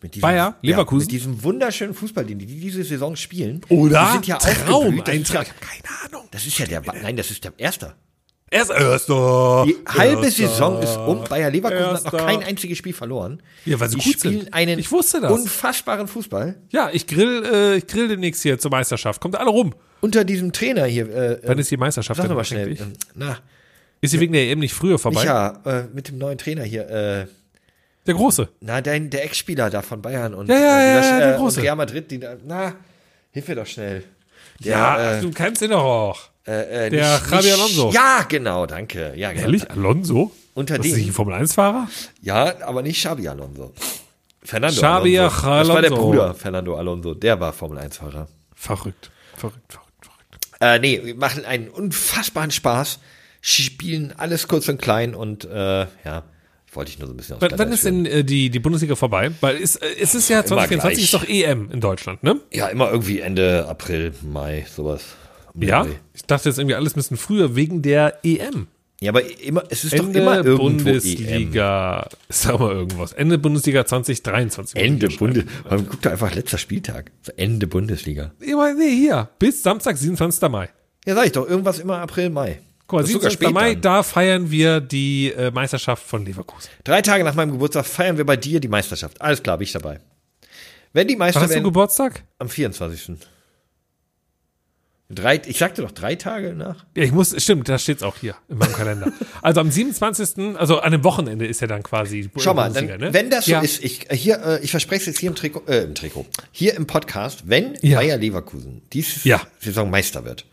Mit diesem, Bayer, Leverkusen. Ja, mit diesem wunderschönen Fußball, den die diese Saison spielen. Oder? Die sind ja Traum, ein Traum. Ich habe keine Ahnung. Das ist ja der, nein, das ist der Erste. Erst erster. Die halbe erster, Saison ist um. Bayer Leverkusen erster. hat noch kein einziges Spiel verloren. Ja, weil sie die gut spielen sind. einen ich wusste das. unfassbaren Fußball. Ja, ich grill, äh, ich grill demnächst hier zur Meisterschaft. Kommt alle rum. Unter diesem Trainer hier. Äh, Wann ist die Meisterschaft? Sag mal schnell. Äh, na. Ist sie wegen der EM nicht früher vorbei? Ja, äh, mit dem neuen Trainer hier. Äh, der Große. Na, dein, der Ex-Spieler da von Bayern und, ja, ja, ja, das, ja, der Große. und Real Madrid. Die, na, hilf mir doch schnell. Der, ja, du kennst ihn doch auch. Äh, äh, der nicht, Javi Alonso. Ja, genau, danke. Ja, genau. Ehrlich? Alonso? Unter dem. Ist ein Formel-1-Fahrer? Ja, aber nicht Xabi Alonso. Fernando Xabi Alonso. Alonso. Das war der Bruder Fernando Alonso. Der war Formel-1-Fahrer. Verrückt, verrückt, verrückt, verrückt. Äh, nee, wir machen einen unfassbaren Spaß. Spielen alles kurz und klein und äh, ja. Wollte ich nur so ein bisschen aus Wann ist denn äh, die, die Bundesliga vorbei? Weil es, äh, es ist ja 2024 ist doch EM in Deutschland, ne? Ja, immer irgendwie Ende April, Mai, sowas. Ja? Ich dachte jetzt irgendwie alles ein bisschen früher wegen der EM. Ja, aber immer, es ist Ende doch immer irgendwo Bundesliga, EM. sag mal irgendwas. Ende Bundesliga 2023. Ende Bundesliga. Man guckt da einfach letzter Spieltag. Ende Bundesliga. Ja, nee, hier. Bis Samstag, 27. Mai. Ja, sag ich doch. Irgendwas immer April, Mai. Guck mal, 27. Mai, da feiern wir die äh, Meisterschaft von Leverkusen. Drei Tage nach meinem Geburtstag feiern wir bei dir die Meisterschaft. Alles klar, bin ich dabei. Wenn die Meister Wann hast du Geburtstag? Am 24. Drei, ich sagte doch drei Tage nach. Ja, ich muss, stimmt, da steht's auch hier in meinem Kalender. also am 27., also an dem Wochenende ist ja dann quasi. Schau mal, dann, ne? wenn das so ja. ist, ich, hier, äh, ich verspreche es jetzt hier im Trikot, äh, im Trikot, hier im Podcast, wenn ja. Bayer Leverkusen diese ja. Saison Meister wird,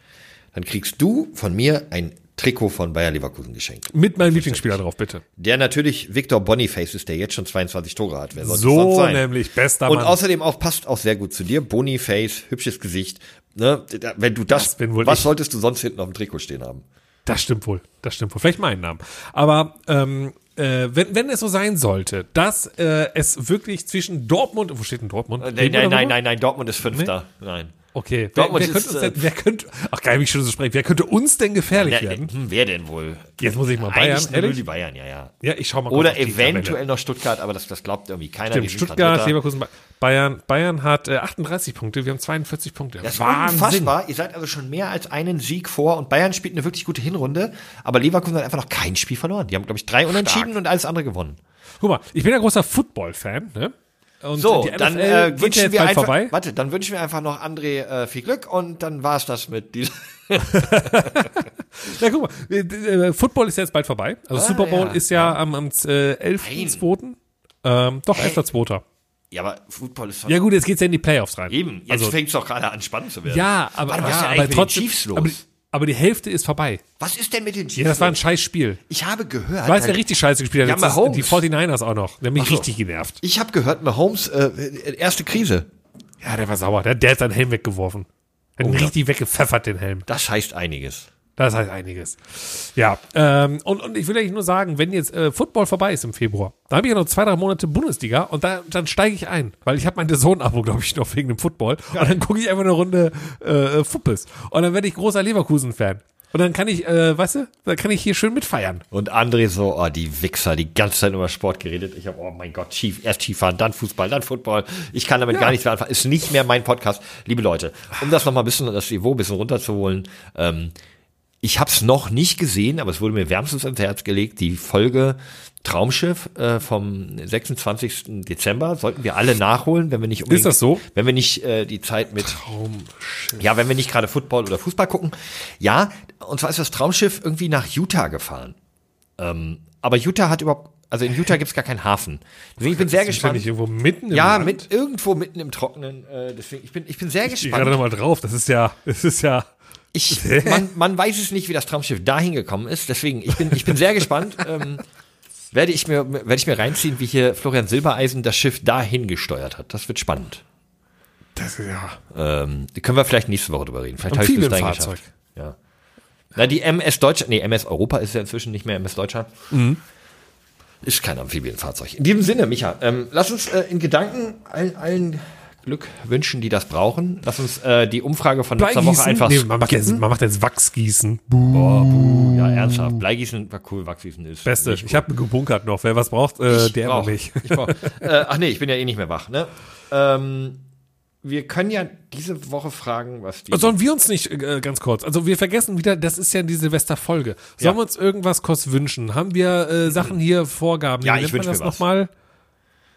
dann kriegst du von mir ein Trikot von Bayer Leverkusen geschenkt. Mit meinem Lieblingsspieler drauf, bitte. Der natürlich Victor Boniface ist, der jetzt schon 22 Tore hat. Wer so sein? nämlich, bester Und Mann. außerdem auch passt auch sehr gut zu dir. Boniface, hübsches Gesicht, Ne? Wenn du das, das was solltest du sonst hinten auf dem Trikot stehen haben? Das stimmt wohl. Das stimmt wohl. Vielleicht meinen Namen. Aber ähm, äh, wenn, wenn es so sein sollte, dass äh, es wirklich zwischen Dortmund, wo steht denn Dortmund? Äh, nein, nein, nein, nein, nein, Dortmund ist Fünfter. Nee? Nein. Okay, wer, wer könnte uns denn, wer könnte, ach geil, wie ich schon so sprechen, wer könnte uns denn gefährlich wer, werden? Hm, wer denn wohl? Jetzt muss ich mal Bayern, Eigentlich nur die Bayern, ja, ja. Ja, ich schau mal Oder eventuell noch Stuttgart, aber das, das glaubt irgendwie keiner. Stimmt, Stuttgart, Leverkusen, Bayern, Bayern hat äh, 38 Punkte, wir haben 42 Punkte. Das war unfassbar. Ihr seid also schon mehr als einen Sieg vor und Bayern spielt eine wirklich gute Hinrunde, aber Leverkusen hat einfach noch kein Spiel verloren. Die haben, glaube ich, drei Unentschieden Stark. und alles andere gewonnen. Guck mal, ich bin ja großer Football-Fan, ne? Und so, dann äh, wünschen wir einfach, vorbei. warte, dann wünschen wir einfach noch André äh, viel Glück und dann war es das mit diesem. ja, guck mal, äh, Football ist jetzt bald vorbei. Also ah, Super Bowl ja, ist ja, ja. am, am äh, 11.2. Ähm, doch, 11.2. Ja, aber Football ist. Ja, gut, jetzt geht's ja in die Playoffs rein. Eben, jetzt also, fängt es doch gerade an, spannend zu werden. Ja, aber, Warte, was ja, ist aber trotzdem. Los? Aber, die Hälfte ist vorbei. Was ist denn mit den Chiefs? Ja, das war ein scheiß Spiel. Ich habe gehört. Du weißt, wer richtig scheiße gespielt hat? Ja, Mahomes. Die 49ers auch noch. Der hat mich so. richtig genervt. Ich habe gehört, Mahomes, äh, erste Krise. Ja, der war sauer. Der, der hat seinen Helm weggeworfen. Hat oh, ihn richtig weggepfeffert, den Helm. Das heißt einiges. Das heißt einiges. Ja, ähm, und, und ich will eigentlich nur sagen, wenn jetzt äh, Football vorbei ist im Februar, dann habe ich ja noch zwei, drei Monate Bundesliga und da, dann steige ich ein, weil ich habe mein Sohn-Abo, glaube ich, noch wegen dem Football. Und dann gucke ich einfach eine Runde äh, Fuppes. Und dann werde ich großer Leverkusen-Fan. Und dann kann ich, äh, weißt du, dann kann ich hier schön mitfeiern. Und André so, oh, die Wichser, die ganze Zeit über Sport geredet. Ich habe, oh mein Gott, Chief, erst Skifahren, dann Fußball, dann Football. Ich kann damit ja. gar nichts mehr anfangen. Ist nicht mehr mein Podcast. Liebe Leute, um das nochmal ein bisschen, das Niveau ein bisschen runterzuholen, ähm, ich habe es noch nicht gesehen, aber es wurde mir wärmstens ans Herz gelegt. Die Folge Traumschiff äh, vom 26. Dezember sollten wir alle nachholen, wenn wir nicht unbedingt, Ist das so? Wenn wir nicht äh, die Zeit mit Traumschiff. Ja, wenn wir nicht gerade Football oder Fußball gucken. Ja, und zwar ist das Traumschiff irgendwie nach Utah gefahren. Ähm, aber Utah hat überhaupt also in Utah gibt's gar keinen Hafen. Deswegen ich bin sehr gespannt. Ja, nicht irgendwo mitten im Ja, Land? mit irgendwo mitten im Trockenen. Äh, deswegen ich bin ich bin sehr ich gespannt. Ich gerade nochmal drauf. Das ist ja, das ist ja. Ich, man, man weiß es nicht, wie das Traumschiff dahin gekommen ist. Deswegen ich bin ich bin sehr gespannt. Ähm, werde ich mir, werde ich mir reinziehen, wie hier Florian Silbereisen das Schiff dahin gesteuert hat. Das wird spannend. Das, ja. Ähm, können wir vielleicht nächste Woche drüber reden. Vielleicht habe ich es dahin Fahrzeug. geschafft. Ja. Na, die MS Deutschland, nee, MS Europa ist ja inzwischen nicht mehr MS Deutschland. Mhm. Ist kein Amphibienfahrzeug. In diesem Sinne, Micha, ähm, lass uns äh, in Gedanken allen, allen Glück wünschen, die das brauchen. Lass uns äh, die Umfrage von letzter Woche einfach. Nee, man, macht jetzt, man macht jetzt Wachsgießen. Buh. Boah, buh. Ja, ernsthaft. Bleigießen war cool, Wachsgießen ist. Beste. Ich habe gebunkert noch. Wer was braucht, äh, der brauch, mich. Ich brauch. äh, ach nee, ich bin ja eh nicht mehr wach. Ne? Ähm, wir können ja diese Woche fragen, was die. Sollen wir uns nicht äh, ganz kurz? Also wir vergessen wieder, das ist ja die Silvesterfolge. Sollen ja. wir uns irgendwas kurz wünschen? Haben wir äh, Sachen hier Vorgaben? Ja, ich wünsche mir das nochmal.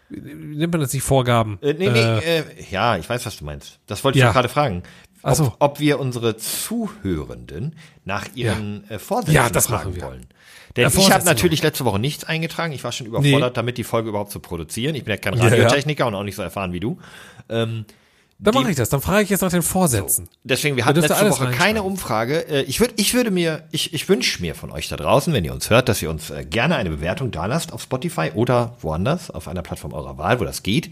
Nimmt man das nicht Vorgaben? Äh, nee, nee, äh, äh, ja, ich weiß, was du meinst. Das wollte ich ja, gerade fragen. Ob, so. ob wir unsere Zuhörenden nach ihren ja. äh, Vorsätzen ja, das fragen wir. wollen. Denn ja, ich habe natürlich letzte Woche nichts eingetragen. Ich war schon überfordert, nee. damit die Folge überhaupt zu produzieren. Ich bin ja kein Radiotechniker und auch nicht so erfahren wie du. Ähm, dann mache ich das. Dann frage ich jetzt nach den Vorsätzen. So. Deswegen, wir hatten letzte Woche keine Umfrage. Äh, ich würde, ich würde mir, ich, ich wünsche mir von euch da draußen, wenn ihr uns hört, dass ihr uns äh, gerne eine Bewertung da lasst auf Spotify oder woanders, auf einer Plattform eurer Wahl, wo das geht,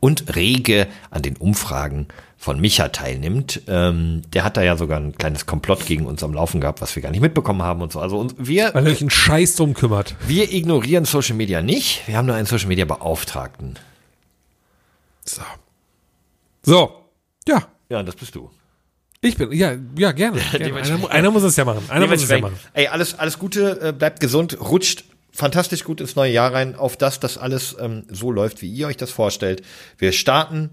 und rege an den Umfragen von Micha teilnimmt. Ähm, der hat da ja sogar ein kleines Komplott gegen uns am Laufen gehabt, was wir gar nicht mitbekommen haben und so. Also uns, wir. Weil er euch einen Scheiß drum kümmert. Wir ignorieren Social Media nicht. Wir haben nur einen Social Media Beauftragten. So. So, ja. Ja, das bist du. Ich bin, ja, ja, gerne. gerne. Einer, einer, muss es ja machen. Einer muss es ja machen. Ey, alles, alles Gute, äh, bleibt gesund, rutscht fantastisch gut ins neue Jahr rein, auf das das alles ähm, so läuft, wie ihr euch das vorstellt. Wir starten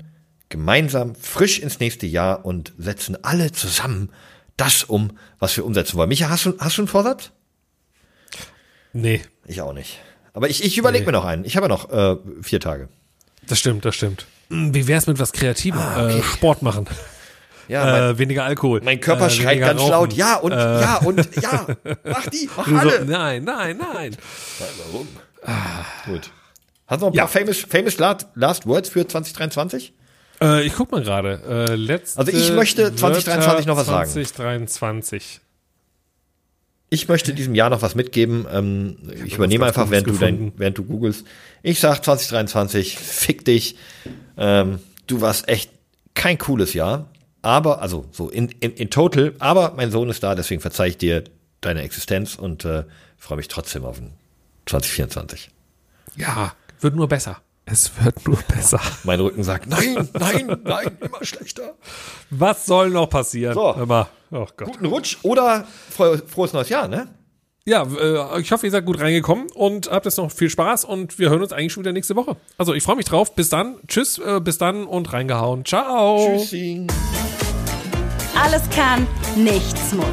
gemeinsam frisch ins nächste Jahr und setzen alle zusammen das um, was wir umsetzen wollen. Micha, hast du, hast du einen Vorsatz? Nee. Ich auch nicht. Aber ich, ich überlege nee. mir noch einen. Ich habe ja noch äh, vier Tage. Das stimmt, das stimmt. Hm, wie wär's mit was Kreativem? Ah, okay. äh, Sport machen. Ja, mein, äh, weniger Alkohol. Mein Körper äh, schreit ganz rauchen. laut, ja und äh, ja und ja, mach die, mach alle. So, nein, nein, nein. Warum? Ah. Gut. Hast du noch ein ja. paar famous, famous last, last Words für 2023? Äh, ich guck mal gerade. Äh, also ich möchte 2023 noch was 2023. sagen. 2023. Ich möchte diesem Jahr noch was mitgeben. Ähm, ich, ich übernehme einfach, während du, dein, während du googelst. Ich sag 2023, fick dich. Ähm, du warst echt kein cooles Jahr. Aber, also so in, in, in total, aber mein Sohn ist da, deswegen verzeih ich dir deine Existenz und äh, freue mich trotzdem auf ein 2024. Ja, wird nur besser. Es wird nur besser. Mein Rücken sagt, nein, nein, nein, immer schlechter. Was soll noch passieren? So. Immer. Oh Gott. Guten Rutsch oder froh, frohes neues Jahr, ne? Ja, äh, ich hoffe, ihr seid gut reingekommen und habt jetzt noch viel Spaß und wir hören uns eigentlich schon wieder nächste Woche. Also ich freue mich drauf. Bis dann. Tschüss, äh, bis dann und reingehauen. Ciao. Tschüssing. Alles kann, nichts muss.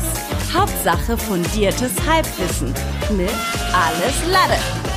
Hauptsache fundiertes Halbwissen mit Alles Lade.